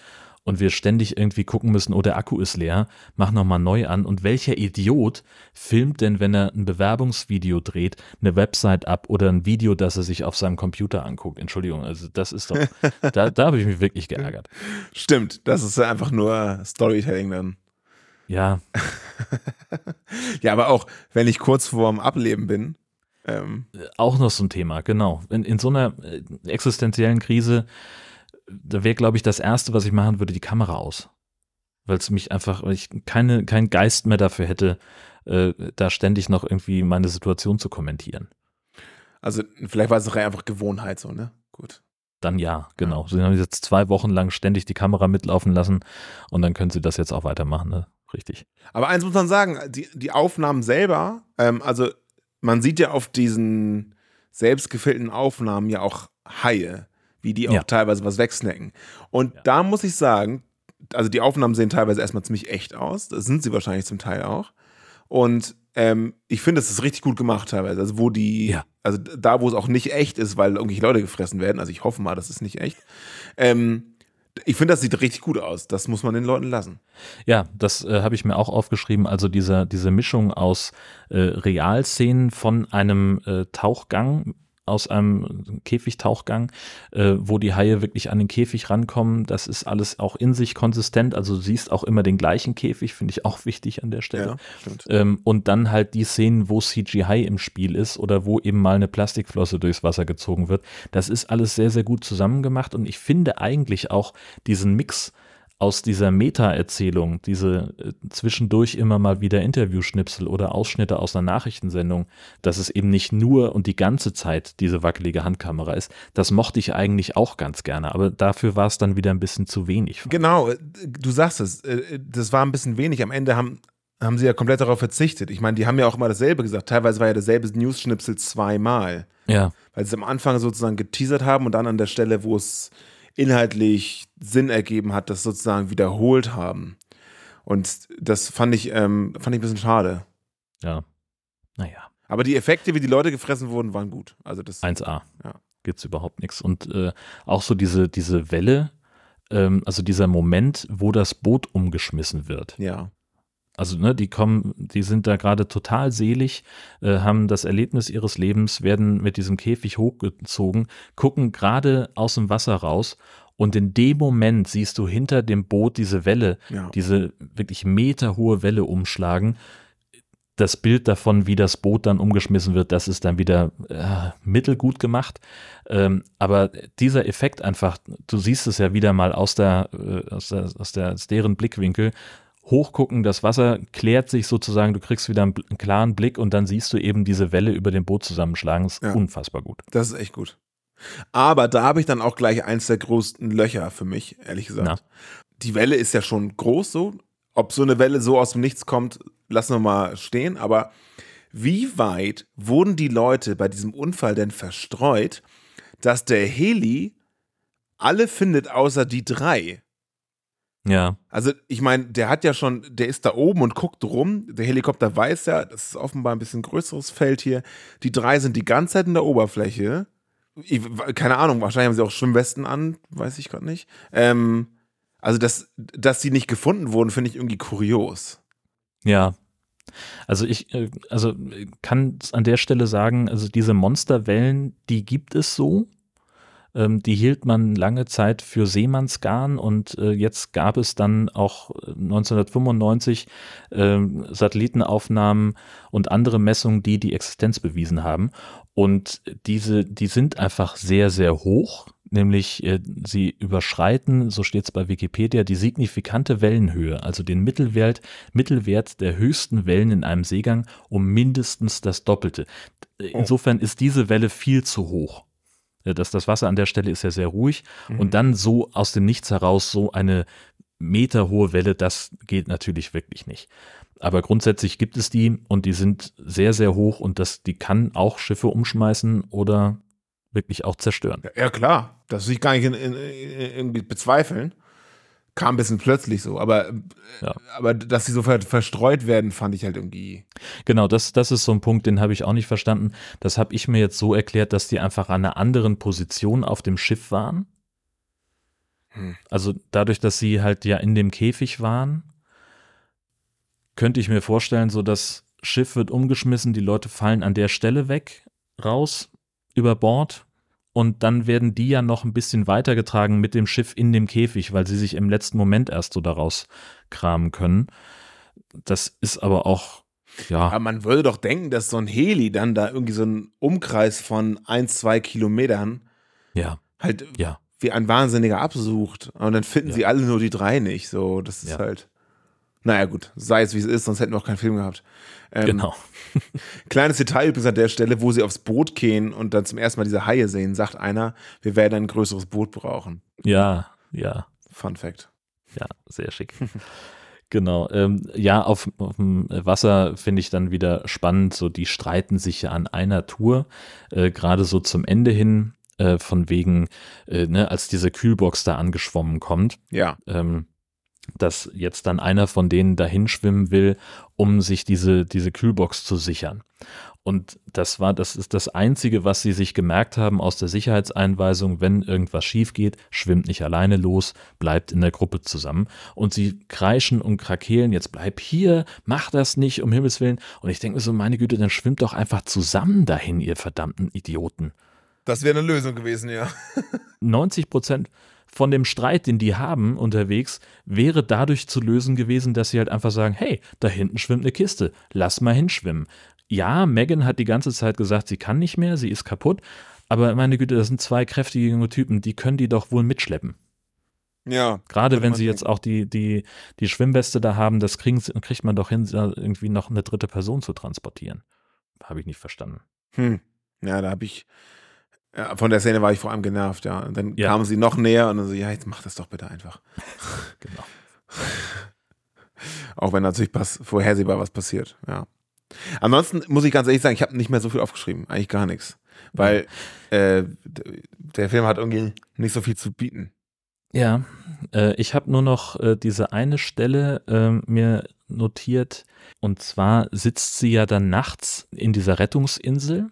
Und wir ständig irgendwie gucken müssen, oh, der Akku ist leer, mach nochmal neu an. Und welcher Idiot filmt denn, wenn er ein Bewerbungsvideo dreht, eine Website ab oder ein Video, das er sich auf seinem Computer anguckt? Entschuldigung, also das ist doch, [LAUGHS] da, da habe ich mich wirklich geärgert. Stimmt, das ist einfach nur Storytelling dann. Ja, [LAUGHS] Ja, aber auch, wenn ich kurz vorm Ableben bin, ähm, Auch noch so ein Thema, genau. In, in so einer äh, existenziellen Krise, da wäre, glaube ich, das Erste, was ich machen würde, die Kamera aus. Weil es mich einfach, weil ich keine, keinen Geist mehr dafür hätte, äh, da ständig noch irgendwie meine Situation zu kommentieren. also vielleicht war es auch einfach Gewohnheit so, ne? Gut. Dann ja, genau. Sie haben jetzt zwei Wochen lang ständig die Kamera mitlaufen lassen und dann können sie das jetzt auch weitermachen, ne? Richtig. Aber eins muss man sagen, die, die Aufnahmen selber, ähm, also man sieht ja auf diesen selbstgefilmten Aufnahmen ja auch Haie, wie die auch Ja. teilweise was wegsnacken. Und da muss ich sagen, also die Aufnahmen sehen teilweise erstmal ziemlich echt aus, das sind sie wahrscheinlich zum Teil auch. Und ähm, ich finde, es ist richtig gut gemacht teilweise. Also wo die, Ja. also da, wo es auch nicht echt ist, weil irgendwelche Leute gefressen werden, also ich hoffe mal, das ist nicht echt. Ähm, ich finde, das sieht richtig gut aus. Das muss man den Leuten lassen. Ja, das äh, habe ich mir auch aufgeschrieben. Also diese, diese Mischung aus äh, Realszenen von einem äh, Tauchgang aus einem Käfigtauchgang, äh, wo die Haie wirklich an den Käfig rankommen. Das ist alles auch in sich konsistent. Also du siehst auch immer den gleichen Käfig, finde ich auch wichtig an der Stelle. Ja. Ähm, und dann halt die Szenen, wo CGI im Spiel ist oder wo eben mal eine Plastikflosse durchs Wasser gezogen wird. Das ist alles sehr, sehr gut zusammengemacht und ich finde eigentlich auch diesen Mix aus dieser Meta-Erzählung, diese äh, zwischendurch immer mal wieder Interviewschnipsel oder Ausschnitte aus einer Nachrichtensendung, dass es eben nicht nur und die ganze Zeit diese wackelige Handkamera ist, das mochte ich eigentlich auch ganz gerne, aber dafür war es dann wieder ein bisschen zu wenig. Genau, äh, du sagst es, äh, das war ein bisschen wenig. Am Ende haben, haben sie ja komplett darauf verzichtet. Ich meine, die haben ja auch immer dasselbe gesagt. Teilweise war ja dasselbe News-Schnipsel zweimal. Ja. Weil sie es am Anfang sozusagen geteasert haben und dann an der Stelle, wo es inhaltlich Sinn ergeben hat, das sozusagen wiederholt haben. Und das fand ich, ähm, fand ich ein bisschen schade. Ja. Naja. Aber die Effekte, wie die Leute gefressen wurden, waren gut. Also das 1A. Ja. Gibt's überhaupt nichts. Und äh, auch so diese, diese Welle, ähm, also dieser Moment, wo das Boot umgeschmissen wird. ja. Also, ne, die kommen, die sind da gerade total selig, äh, haben das Erlebnis ihres Lebens, werden mit diesem Käfig hochgezogen, gucken gerade aus dem Wasser raus und in dem Moment siehst du hinter dem Boot diese Welle, Ja. diese wirklich meterhohe Welle umschlagen. Das Bild davon, wie das Boot dann umgeschmissen wird, das ist dann wieder äh, mittelgut gemacht. Ähm, aber dieser Effekt einfach, du siehst es ja wieder mal aus der, äh, aus der, aus der, aus deren Blickwinkel, hochgucken, das Wasser klärt sich sozusagen, du kriegst wieder einen, einen klaren Blick und dann siehst du eben diese Welle über dem Boot zusammenschlagen. ist Ja. unfassbar gut. Das ist echt gut. Aber da habe ich dann auch gleich eins der größten Löcher für mich, ehrlich gesagt. Na. Die Welle ist ja schon groß so. Ob so eine Welle so aus dem Nichts kommt, lassen wir mal stehen. Aber wie weit wurden die Leute bei diesem Unfall denn verstreut, dass der Heli alle findet, außer die drei? Ja, Also, ich meine, der hat ja schon, der ist da oben und guckt rum. Der Helikopter weiß ja, das ist offenbar ein bisschen größeres Feld hier. Die drei sind die ganze Zeit in der Oberfläche. Ich, keine Ahnung, wahrscheinlich haben sie auch Schwimmwesten an, weiß ich gerade nicht. Ähm, also, dass, dass sie nicht gefunden wurden, finde ich irgendwie kurios. ja. Also ich, äh, also kann an der Stelle sagen, also diese Monsterwellen, die gibt es so. Ähm, die hielt man lange Zeit für Seemannsgarn und äh, jetzt gab es dann auch äh, 1995 ähm, Satellitenaufnahmen und andere Messungen, die die Existenz bewiesen haben. Und diese, die sind einfach sehr, sehr hoch. Nämlich äh, sie überschreiten, so steht es bei Wikipedia, die signifikante Wellenhöhe, also den Mittelwert, Mittelwert der höchsten Wellen in einem Seegang um mindestens das Doppelte. Insofern ist diese Welle viel zu hoch. Äh, Das, das Wasser an der Stelle ist ja sehr ruhig und dann so aus dem Nichts heraus so eine meterhohe Welle, das geht natürlich wirklich nicht. Aber grundsätzlich gibt es die und die sind sehr, sehr hoch und das, die kann auch Schiffe umschmeißen oder wirklich auch zerstören. Ja, klar, das will ich gar nicht in, in, in, irgendwie bezweifeln. Kam ein bisschen plötzlich so, aber, Ja. aber dass sie so ver verstreut werden, fand ich halt irgendwie. Genau, das, das ist so ein Punkt, den habe ich auch nicht verstanden. Das habe ich mir jetzt so erklärt, dass die einfach an einer anderen Position auf dem Schiff waren. Hm. Also dadurch, dass sie halt ja in dem Käfig waren, könnte ich mir vorstellen, so das Schiff wird umgeschmissen, die Leute fallen an der Stelle weg, raus, über Bord und dann werden die ja noch ein bisschen weitergetragen mit dem Schiff in dem Käfig, weil sie sich im letzten Moment erst so daraus kramen können. Das ist aber auch, ja. Aber man würde doch denken, dass so ein Heli dann da irgendwie so einen Umkreis von ein, zwei Kilometern Ja, halt ja. wie ein Wahnsinniger absucht. Und dann finden Ja. sie alle nur die drei nicht. So, das ist Ja. halt. Naja, gut, sei es wie es ist, sonst hätten wir auch keinen Film gehabt. Ähm, Genau. [LAUGHS] Kleines Detail übrigens an der Stelle, wo sie aufs Boot gehen und dann zum ersten Mal diese Haie sehen, sagt einer, wir werden ein größeres Boot brauchen. Ja, ja, Fun Fact. ja, sehr schick. [LAUGHS] Genau, ähm, ja, auf, auf dem Wasser finde ich dann wieder spannend, so die streiten sich ja an einer Tour, äh, gerade so zum Ende hin, äh, von wegen, äh, ne, als diese Kühlbox da angeschwommen kommt, Ja. ähm, dass jetzt dann einer von denen dahin schwimmen will, um sich diese, diese Kühlbox zu sichern. Und das war, das ist das Einzige, was sie sich gemerkt haben aus der Sicherheitseinweisung, wenn irgendwas schief geht, schwimmt nicht alleine los, bleibt in der Gruppe zusammen. Und sie kreischen und krakeelen, jetzt bleib hier, mach das nicht, um Himmels Willen. Und ich denke mir so, meine Güte, dann schwimmt doch einfach zusammen dahin, ihr verdammten Idioten. Das wäre eine Lösung gewesen, ja. [LAUGHS] [LAUGHS] 90 Prozent von dem Streit, den die haben unterwegs, wäre dadurch zu lösen gewesen, dass sie halt einfach sagen, hey, da hinten schwimmt eine Kiste, lass mal hinschwimmen. Ja, Megan hat die ganze Zeit gesagt, sie kann nicht mehr, sie ist kaputt, aber meine Güte, das sind zwei kräftige junge Typen, die können die doch wohl mitschleppen. Ja. Gerade wenn sie jetzt denken. auch die, die, die Schwimmweste da haben, das kriegen, kriegt man doch hin, irgendwie noch eine dritte Person zu transportieren. Habe ich nicht verstanden. Hm. Ja, da habe ich. Ja, von der Szene war ich vor allem genervt, ja. Und dann Ja. kamen sie noch näher und dann so, ja, jetzt mach das doch bitte einfach. [LAUGHS] Genau. [LAUGHS] Auch wenn natürlich pass vorhersehbar was passiert, ja. Ansonsten muss ich ganz ehrlich sagen, ich habe nicht mehr so viel aufgeschrieben, eigentlich gar nichts. Weil äh, der Film hat irgendwie nicht so viel zu bieten. Ja, äh, ich habe nur noch äh, diese eine Stelle ähm, mir notiert. Und zwar sitzt sie ja dann nachts in dieser Rettungsinsel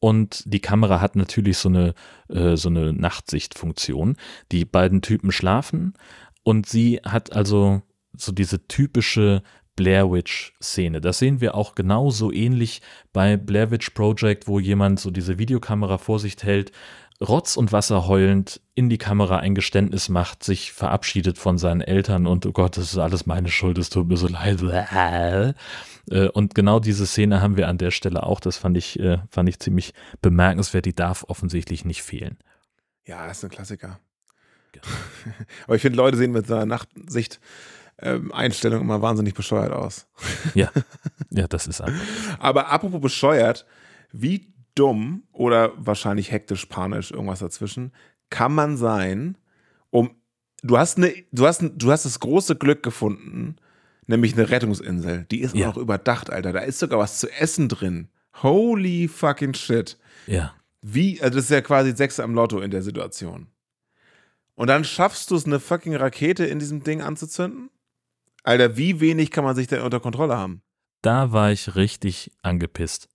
und die Kamera hat natürlich so eine, äh, so eine Nachtsichtfunktion. Die beiden Typen schlafen und sie hat also so diese typische Blair Witch-Szene. Das sehen wir auch genauso ähnlich bei Blair Witch Project, wo jemand so diese Videokamera vor sich hält, Rotz und Wasser heulend in die Kamera ein Geständnis macht, sich verabschiedet von seinen Eltern und oh Gott, das ist alles meine Schuld, es tut mir so leid. Äh, Und genau diese Szene haben wir an der Stelle auch. Das fand ich, äh, fand ich ziemlich bemerkenswert. Die darf offensichtlich nicht fehlen. Ja, das ist ein Klassiker. Genau. [LAUGHS] Aber ich finde, Leute sehen mit so einer Nachtsicht ähm, Einstellung immer wahnsinnig bescheuert aus. Ja, [LAUGHS] ja, das ist einfach. Aber apropos bescheuert, wie dumm oder wahrscheinlich hektisch, panisch, irgendwas dazwischen, kann man sein, um du hast eine, du hast, du hast das große Glück gefunden, nämlich eine Rettungsinsel. Die ist Ja. auch noch überdacht, Alter. Da ist sogar was zu essen drin. Holy fucking shit. Ja. Wie, also das ist ja quasi Sechser am Lotto in der Situation. Und dann schaffst du es, eine fucking Rakete in diesem Ding anzuzünden? Alter, wie wenig kann man sich denn unter Kontrolle haben? Da war ich richtig angepisst.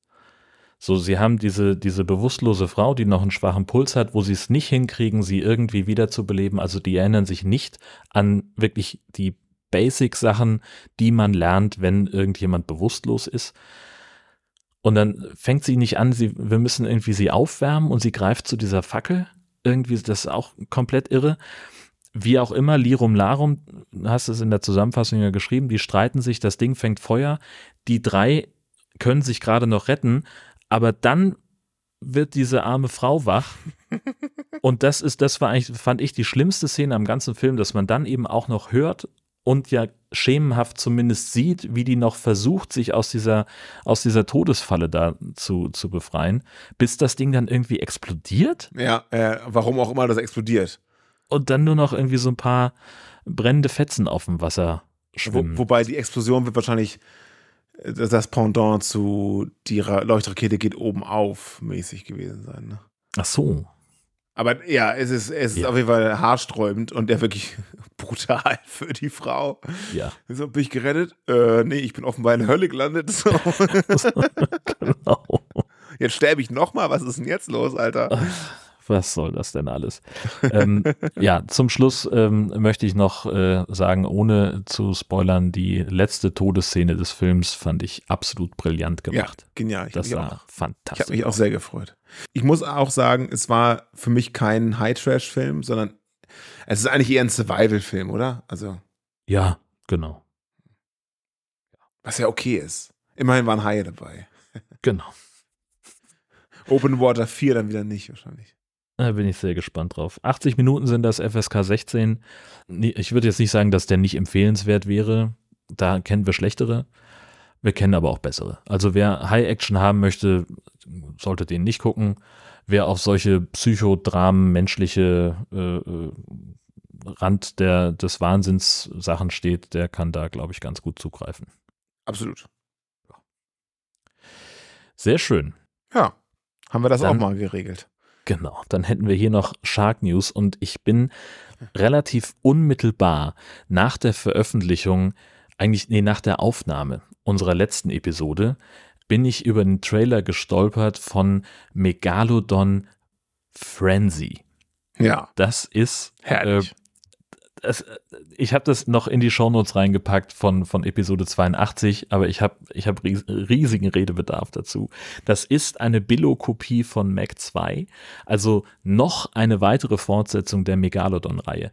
So, sie haben diese, diese bewusstlose Frau, die noch einen schwachen Puls hat, wo sie es nicht hinkriegen, sie irgendwie wiederzubeleben. Also die erinnern sich nicht an wirklich die Basic-Sachen, die man lernt, wenn irgendjemand bewusstlos ist. Und dann fängt sie nicht an, sie, wir müssen irgendwie sie aufwärmen und sie greift zu dieser Fackel. Irgendwie, das ist auch komplett irre. Wie auch immer, Lirum Larum, hast es in der Zusammenfassung ja geschrieben, die streiten sich, das Ding fängt Feuer. Die drei können sich gerade noch retten, aber dann wird diese arme Frau wach. [LAUGHS] Und das ist, das war eigentlich, fand ich, die schlimmste Szene am ganzen Film, dass man dann eben auch noch hört und ja schemenhaft zumindest sieht, wie die noch versucht, sich aus dieser, aus dieser Todesfalle da zu, zu befreien, bis das Ding dann irgendwie explodiert Ja, äh, warum auch immer das explodiert. und dann nur noch irgendwie so ein paar brennende Fetzen auf dem Wasser Wo, schwimmen. wobei die Explosion wird wahrscheinlich das Pendant zu die Ra Leuchtrakete geht oben auf mäßig gewesen sein. Ne? Ach so. Aber ja, es ist, es ist Ja. auf jeden Fall haarsträubend und der wirklich [LAUGHS] brutal für die Frau. Ja, So, bin ich gerettet? Äh, nee, ich bin offenbar in der Hölle gelandet. So. [LAUGHS] genau. Jetzt sterbe ich nochmal. Was ist denn jetzt los, Alter? Was soll das denn alles? ähm, [LAUGHS] ja, zum Schluss ähm, möchte ich noch äh, sagen, ohne zu spoilern, die letzte Todesszene des Films fand ich absolut brillant Ja, gemacht. genial. Ich, das war auch. ich habe fantastisch. mich auch sehr gefreut. Ich muss auch sagen, es war für mich kein High-Trash-Film, sondern es ist eigentlich eher ein Survival-Film, oder? Also, ja, genau. was ja okay ist. Immerhin waren Haie dabei. Genau. [LAUGHS] Open Water 4 dann wieder nicht, wahrscheinlich. Da bin ich sehr gespannt drauf. 80 Minuten sind das FSK 16. Nee, Ich würde jetzt nicht sagen, dass der nicht empfehlenswert wäre. Da kennen wir schlechtere. Wir kennen aber auch bessere. Also wer High Action haben möchte, sollte den nicht gucken. Wer auf solche Psychodramen, menschliche äh, äh, Rand der, des Wahnsinns Sachen steht, der kann da, glaube ich, ganz gut zugreifen. Absolut. Sehr schön. Ja, haben wir das Dann- auch mal geregelt. Genau, dann hätten wir hier noch Shark News und ich bin relativ unmittelbar nach der Veröffentlichung, eigentlich, nee, nach der Aufnahme unserer letzten Episode, bin ich über den Trailer gestolpert von Megalodon Frenzy. Ja, Das ist, äh, das, ich habe das noch in die Shownotes reingepackt von, von Episode 82, aber ich habe ich hab ries, riesigen Redebedarf dazu. Das ist eine Billo-Kopie von Mac 2, also noch eine weitere Fortsetzung der Megalodon-Reihe.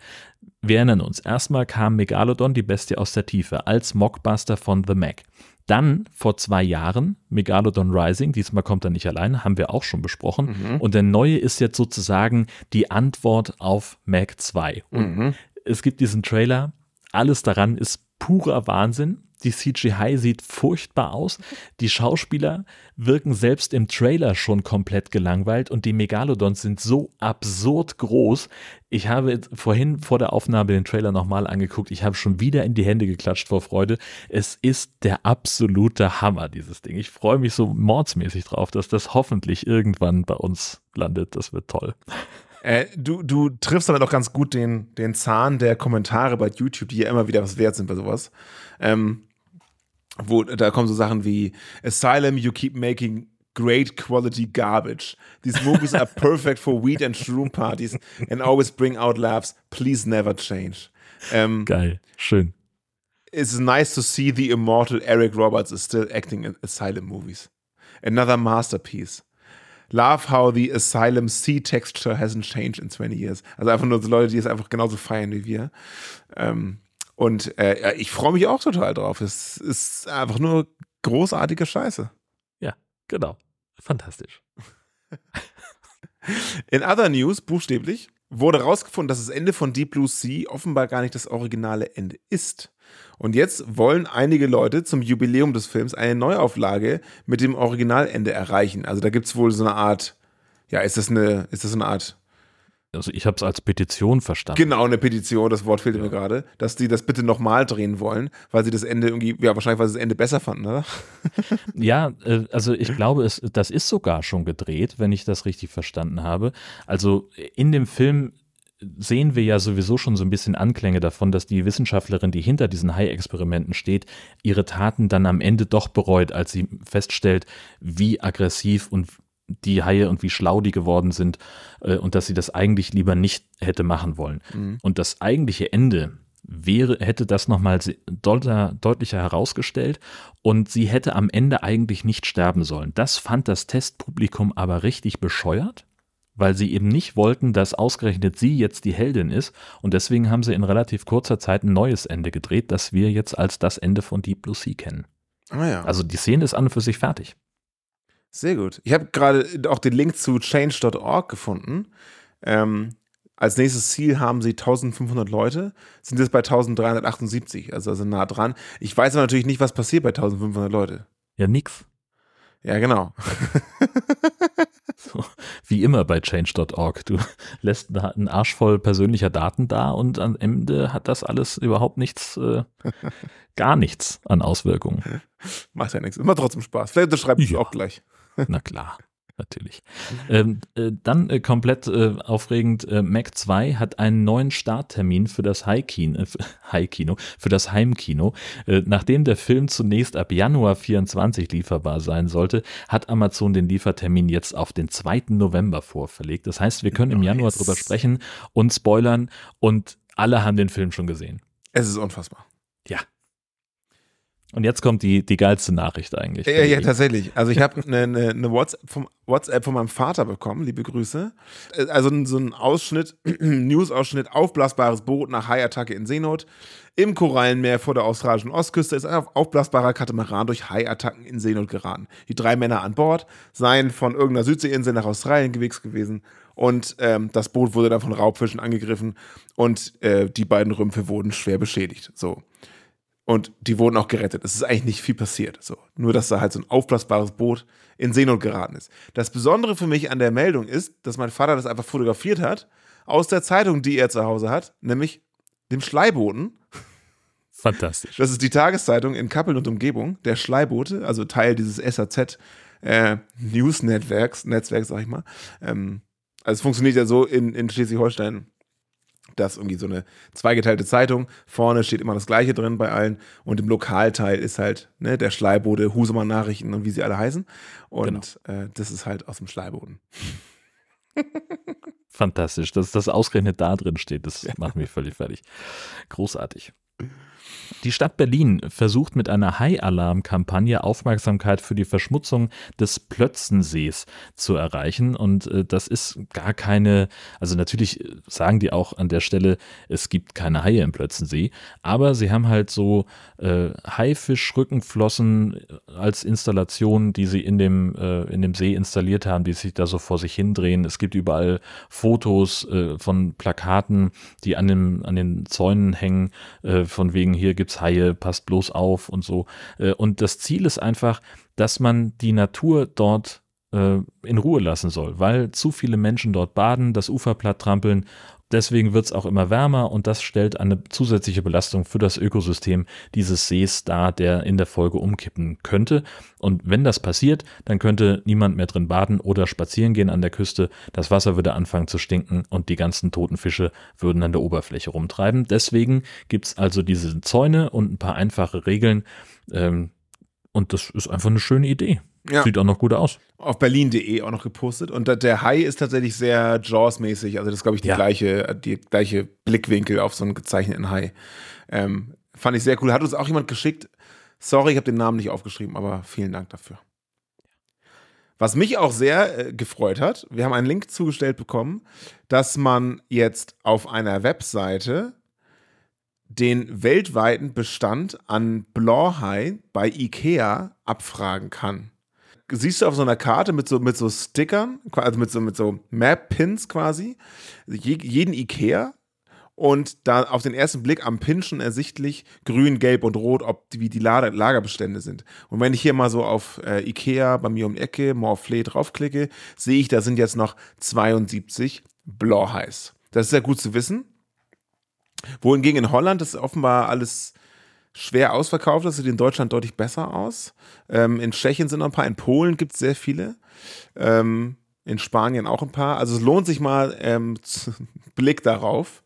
Wir erinnern uns, erstmal kam Megalodon, die Bestie aus der Tiefe, als Mockbuster von The Mac. Dann vor zwei Jahren Megalodon Rising, diesmal kommt er nicht alleine, haben wir auch schon besprochen. Mhm. Und der neue ist jetzt sozusagen die Antwort auf Mac 2. Und Mhm. Es gibt diesen Trailer, alles daran ist purer Wahnsinn. Die CGI sieht furchtbar aus. Die Schauspieler wirken selbst im Trailer schon komplett gelangweilt und die Megalodons sind so absurd groß. Ich habe vorhin vor der Aufnahme den Trailer nochmal angeguckt. Ich habe schon wieder in die Hände geklatscht vor Freude. Es ist der absolute Hammer, dieses Ding. Ich freue mich so mordsmäßig drauf, dass das hoffentlich irgendwann bei uns landet. Das wird toll. Äh, du, du triffst damit auch ganz gut den, den Zahn der Kommentare bei YouTube, die ja immer wieder was wert sind bei sowas. Ähm, wo da kommen so Sachen wie Asylum, you keep making great quality garbage. These movies are perfect for weed and shroom parties and always bring out laughs. Please never change. Ähm, Geil, schön. It's nice to see the immortal Eric Roberts is still acting in Asylum movies. Another masterpiece. Love how the Asylum sea texture hasn't changed in 20 years. Also einfach nur so Leute, die es einfach genauso feiern wie wir. Ähm, und äh, ich freue mich auch total drauf. Es ist einfach nur großartige Scheiße. Ja, genau. Fantastisch. [LAUGHS] In other news, buchstäblich, wurde herausgefunden, dass das Ende von Deep Blue Sea offenbar gar nicht das originale Ende ist. Und jetzt wollen einige Leute zum Jubiläum des Films eine Neuauflage mit dem Originalende erreichen. Also da gibt es wohl so eine Art, ja, ist das eine, ist das eine Art Also ich habe es als Petition verstanden. Genau, eine Petition, das Wort fehlte mir gerade, dass die das bitte nochmal drehen wollen, weil sie das Ende irgendwie, ja, wahrscheinlich, weil sie das Ende besser fanden, oder? [LAUGHS] Ja, äh, also ich glaube, es, das ist sogar schon gedreht, wenn ich das richtig verstanden habe. Also in dem Film sehen wir ja sowieso schon so ein bisschen Anklänge davon, dass die Wissenschaftlerin, die hinter diesen Hai-Experimenten steht, ihre Taten dann am Ende doch bereut, als sie feststellt, wie aggressiv und die Haie und wie schlau die geworden sind äh, und dass sie das eigentlich lieber nicht hätte machen wollen. Und das eigentliche Ende wäre, hätte das nochmal deutlicher, deutlicher herausgestellt und sie hätte am Ende eigentlich nicht sterben sollen. Das fand das Testpublikum aber richtig bescheuert, weil sie eben nicht wollten, dass ausgerechnet sie jetzt die Heldin ist und deswegen haben sie in relativ kurzer Zeit ein neues Ende gedreht, das wir jetzt als das Ende von Deep Blue Sea kennen. Ah ja. Also die Szene ist an und für sich fertig. Sehr gut. Ich habe gerade auch den Link zu change.org gefunden. Ähm, als nächstes Ziel haben sie 1500 Leute, sind jetzt bei 1378, also, also nah dran. Ich weiß aber natürlich nicht, was passiert bei 1500 Leute. Ja, nix. Ja, genau. [LAUGHS] So, wie immer bei change.org. Du [LAUGHS] lässt einen Arsch voll persönlicher Daten da und am Ende hat das alles überhaupt nichts, äh, gar nichts an Auswirkungen. [LAUGHS] Macht ja nichts. Immer trotzdem Spaß. Vielleicht unterschreibe ich Ja. auch gleich. Na klar, natürlich. Ähm, äh, dann äh, komplett äh, aufregend, äh, Mac 2 hat einen neuen Starttermin für das High-Kino, äh, für- [LAUGHS] High-Kino, für das Heimkino. Äh, nachdem der Film zunächst ab Januar 24 lieferbar sein sollte, hat Amazon den Liefertermin jetzt auf den 2. November vorverlegt. Das heißt, wir können im Januar Nice. drüber sprechen und spoilern und alle haben den Film schon gesehen. Es ist unfassbar. Und jetzt kommt die, die geilste Nachricht eigentlich. Ja, ja, tatsächlich. Also ich habe eine, [LAUGHS] eine, eine WhatsApp, vom, WhatsApp von meinem Vater bekommen, liebe Grüße. Äh, Also so ein Ausschnitt, [CLEARS THROAT] News-Ausschnitt, aufblasbares Boot nach Haiattacke in Seenot. Im Korallenmeer vor der australischen Ostküste ist ein auf- aufblasbarer Katamaran durch Haiattacken in Seenot geraten. Die drei Männer an Bord seien von irgendeiner Südseeinsel nach Australien gewichst gewesen und ähm, das Boot wurde dann von Raubfischen angegriffen und äh, die beiden Rümpfe wurden schwer beschädigt. So. Und die wurden auch gerettet. Es ist eigentlich nicht viel passiert. So. Nur, dass da halt so ein aufblasbares Boot in Seenot geraten ist. Das Besondere für mich an der Meldung ist, dass mein Vater das einfach fotografiert hat, aus der Zeitung, die er zu Hause hat, nämlich dem Schleiboten. Fantastisch. Das ist die Tageszeitung in Kappeln und Umgebung, der Schleibote, also Teil dieses SAZ äh, News-Netzwerks, Netzwerk, sag ich mal. Ähm, also es funktioniert ja so in, in Schleswig-Holstein, dass irgendwie so eine zweigeteilte Zeitung, vorne steht immer das Gleiche drin bei allen und im Lokalteil ist halt ne, der Schleibote, Husumer Nachrichten und wie sie alle heißen. Und äh, das ist halt aus dem Schleiboden. [LAUGHS] Fantastisch, dass das ausgerechnet da drin steht, das macht mich völlig fertig. Großartig. Die Stadt Berlin versucht mit einer High-Alarm-Kampagne Aufmerksamkeit für die Verschmutzung des Plötzensees zu erreichen. Und äh, das ist gar keine, also natürlich sagen die auch an der Stelle, es gibt keine Haie im Plötzensee, aber sie haben halt so äh, Haifisch-Rückenflossen als Installation, die sie in dem, äh, in dem See installiert haben, die sich da so vor sich hindrehen. Es gibt überall Fotos äh, von Plakaten, die an, dem, an den Zäunen hängen, äh, von wegen hier gibt's Haie, passt bloß auf und so. Äh, und das Ziel ist einfach, dass man die Natur dort äh, in Ruhe lassen soll, weil zu viele Menschen dort baden, das Ufer platt trampeln. Deswegen wird es auch immer wärmer und das stellt eine zusätzliche Belastung für das Ökosystem dieses Sees dar, der in der Folge umkippen könnte. Und wenn das passiert, dann könnte niemand mehr drin baden oder spazieren gehen an der Küste. Das Wasser würde anfangen zu stinken und die ganzen toten Fische würden an der Oberfläche rumtreiben. Deswegen gibt es also diese Zäune und ein paar einfache Regeln. Ähm, und das ist einfach eine schöne Idee. Ja. Sieht auch noch gut aus. Auf berlin.de auch noch gepostet. Und der Hai ist tatsächlich sehr Jaws-mäßig. Also das ist, glaube ich, die Ja. gleiche, die gleiche Blickwinkel auf so einen gezeichneten Hai. Ähm, fand ich sehr cool. Hat uns auch jemand geschickt. Sorry, ich habe den Namen nicht aufgeschrieben, aber vielen Dank dafür. Was mich auch sehr äh, gefreut hat, wir haben einen Link zugestellt bekommen, dass man jetzt auf einer Webseite den weltweiten Bestand an Blauhai bei IKEA abfragen kann siehst du auf so einer Karte mit so, mit so Stickern, also mit so, mit so Map-Pins quasi, je, jeden Ikea und da auf den ersten Blick am Pin schon ersichtlich grün, gelb und rot, ob wie die Lager, Lagerbestände sind. Und wenn ich hier mal so auf äh, Ikea bei mir um die Ecke, Morflee draufklicke, sehe ich, da sind jetzt noch 72 Blauhais. Das ist ja gut zu wissen. Wohingegen in Holland ist offenbar alles schwer ausverkauft. Das sieht in Deutschland deutlich besser aus. Ähm, in Tschechien sind noch ein paar, in Polen gibt es sehr viele. Ähm, in Spanien auch ein paar. Also es lohnt sich mal ähm, [LAUGHS] Blick darauf.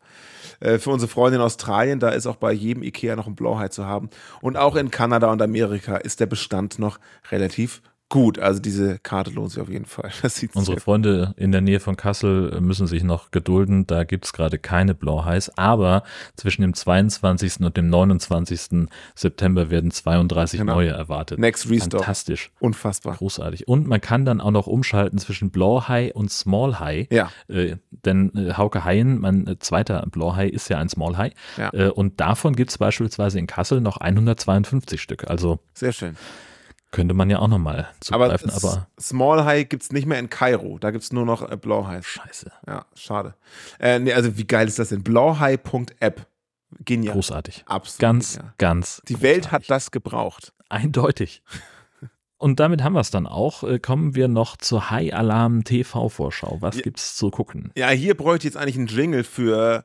Äh, für unsere Freunde in Australien, da ist auch bei jedem Ikea noch ein Blauhai zu haben. Und auch in Kanada und Amerika ist der Bestand noch relativ gut. Also diese Karte lohnt sich auf jeden Fall. [LAUGHS] Unsere Freunde in der Nähe von Kassel müssen sich noch gedulden. Da gibt es gerade keine Blauhais. Aber zwischen dem 22. und dem 29. September werden 32 Genau. neue erwartet. Next Restock. Fantastisch. unfassbar. Großartig. Und man kann dann auch noch umschalten zwischen Blauhai und Smallhai. Ja. Äh, denn äh, Hauke Haien, mein äh, zweiter Blauhai, ist ja ein Smallhai. Ja. Äh, und davon gibt es beispielsweise in Kassel noch 152 Stück. Also Sehr schön. Könnte man ja auch nochmal Aber, zugreifen. Aber, S- Small High gibt es nicht mehr in Kairo. Da gibt es nur noch äh, Blauhais. scheiße. Ja, schade. Äh, nee, also wie geil ist das denn? Blauhai.app. Genial. Großartig. Absolut. Ganz, genial. ganz. Die Welt hat großartig. das gebraucht. Eindeutig. [LAUGHS] Und damit haben wir es dann auch. Äh, Kommen wir noch zur High Alarm TV-Vorschau. Was Ja. gibt's zu gucken? Ja, hier bräuchte ich jetzt eigentlich einen Jingle für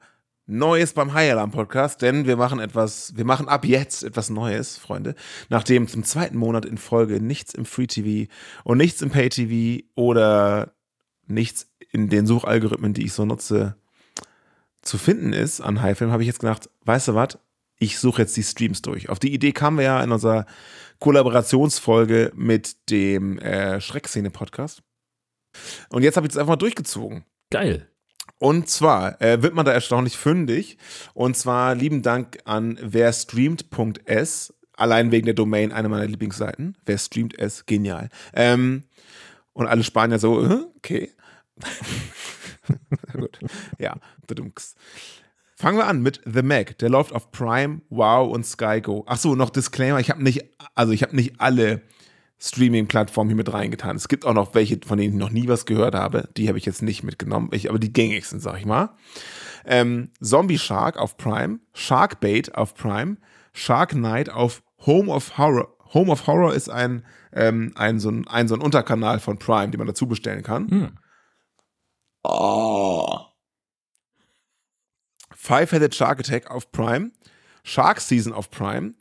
Neues beim High Alarm Podcast, denn wir machen etwas, wir machen ab jetzt etwas Neues, Freunde. Nachdem zum zweiten Monat in Folge nichts im Free TV und nichts im Pay TV oder nichts in den Suchalgorithmen, die ich so nutze, zu finden ist an Highfilm, habe ich jetzt gedacht, weißt du was? Ich suche jetzt die Streams durch. Auf die Idee kamen wir ja in unserer Kollaborationsfolge mit dem äh, Schreckszene-Podcast. Und jetzt habe ich es einfach mal durchgezogen. Geil. Und zwar äh, wird man da erstaunlich fündig. Und zwar lieben Dank an werstreamt.s. Allein wegen der Domain eine meiner Lieblingsseiten. Wer streamt es? Genial. Ähm, und alle Spanier so, äh, okay. [LAUGHS] Gut. Ja. Fangen wir an mit The Mac. Der läuft auf Prime, Wow und Sky Go. Ach so, noch Disclaimer. Ich habe nicht, also ich habe nicht alle Streaming-Plattformen hier mit reingetan. Es gibt auch noch welche, von denen ich noch nie was gehört habe. Die habe ich jetzt nicht mitgenommen, ich, aber die gängigsten, sag ich mal. Ähm, Zombie Shark auf Prime, Shark Bait auf Prime, Shark Night auf Home of Horror. Home of Horror ist ein, ähm, ein, so ein, ein, so ein Unterkanal von Prime, den man dazu bestellen kann. Hm. Oh. Five-Headed Shark Attack auf Prime, Shark Season auf Prime,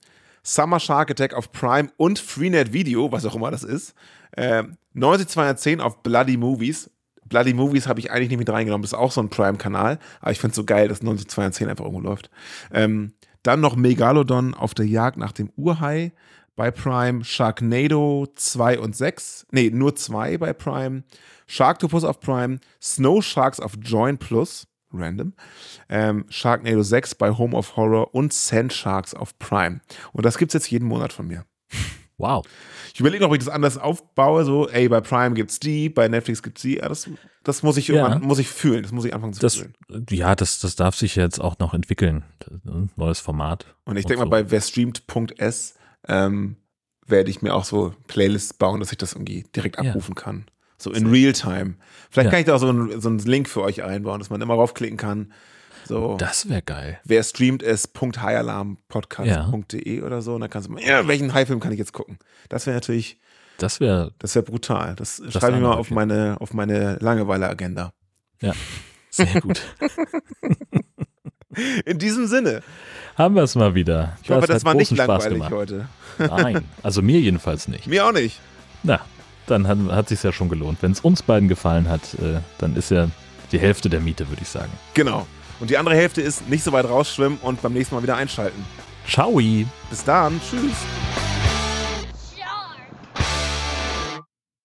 Summer Shark Attack auf Prime und Freenet Video, was auch immer das ist. Ähm, 90210 auf Bloody Movies. Bloody Movies habe ich eigentlich nicht mit reingenommen, das ist auch so ein Prime-Kanal, aber ich finde es so geil, dass 90210 einfach irgendwo läuft. Ähm, dann noch Megalodon auf der Jagd nach dem Urhai bei Prime, Sharknado 2 und 6, nee, nur 2 bei Prime, Sharktopus auf Prime, Snow Sharks auf Join Plus, random, ähm, Sharknado 6 bei Home of Horror und Sand Sharks auf Prime. Und das gibt's jetzt jeden Monat von mir. Wow. Ich überlege noch, ob ich das anders aufbaue, so, ey, bei Prime gibt's die, bei Netflix gibt's die, ja, das, das muss ich irgendwann, muss ich fühlen, das muss ich anfangen zu Das, fühlen. ja, das, das darf sich jetzt auch noch entwickeln. Neues Format. Und ich denke so. mal, bei wer streamt.s ähm, werde ich mir auch so Playlists bauen, dass ich das irgendwie direkt Ja. abrufen kann. So in Realtime. Vielleicht Ja. kann ich da auch so einen, so einen Link für euch einbauen, dass man immer raufklicken kann. So, Das wäre geil. wer streamt es, .highalarmpodcast.de oder so. Und dann kannst du mal, ja, welchen High-Film kann ich jetzt gucken? Das wäre natürlich, Das wäre, das wäre brutal. Das, schreibe ich mal auf meine, auf meine Langeweile-Agenda. ja, sehr gut. [LAUGHS] In diesem Sinne. Haben wir es mal wieder. Ich hoffe, das war nicht langweilig gemacht. heute. Nein, also mir jedenfalls nicht. Mir auch nicht. Na, dann hat, hat sich ja schon gelohnt. Wenn es uns beiden gefallen hat, äh, dann ist ja die Hälfte der Miete, würde ich sagen. Genau. Und die andere Hälfte ist nicht so weit rausschwimmen und beim nächsten Mal wieder einschalten. Ciao. Bis dann. Tschüss.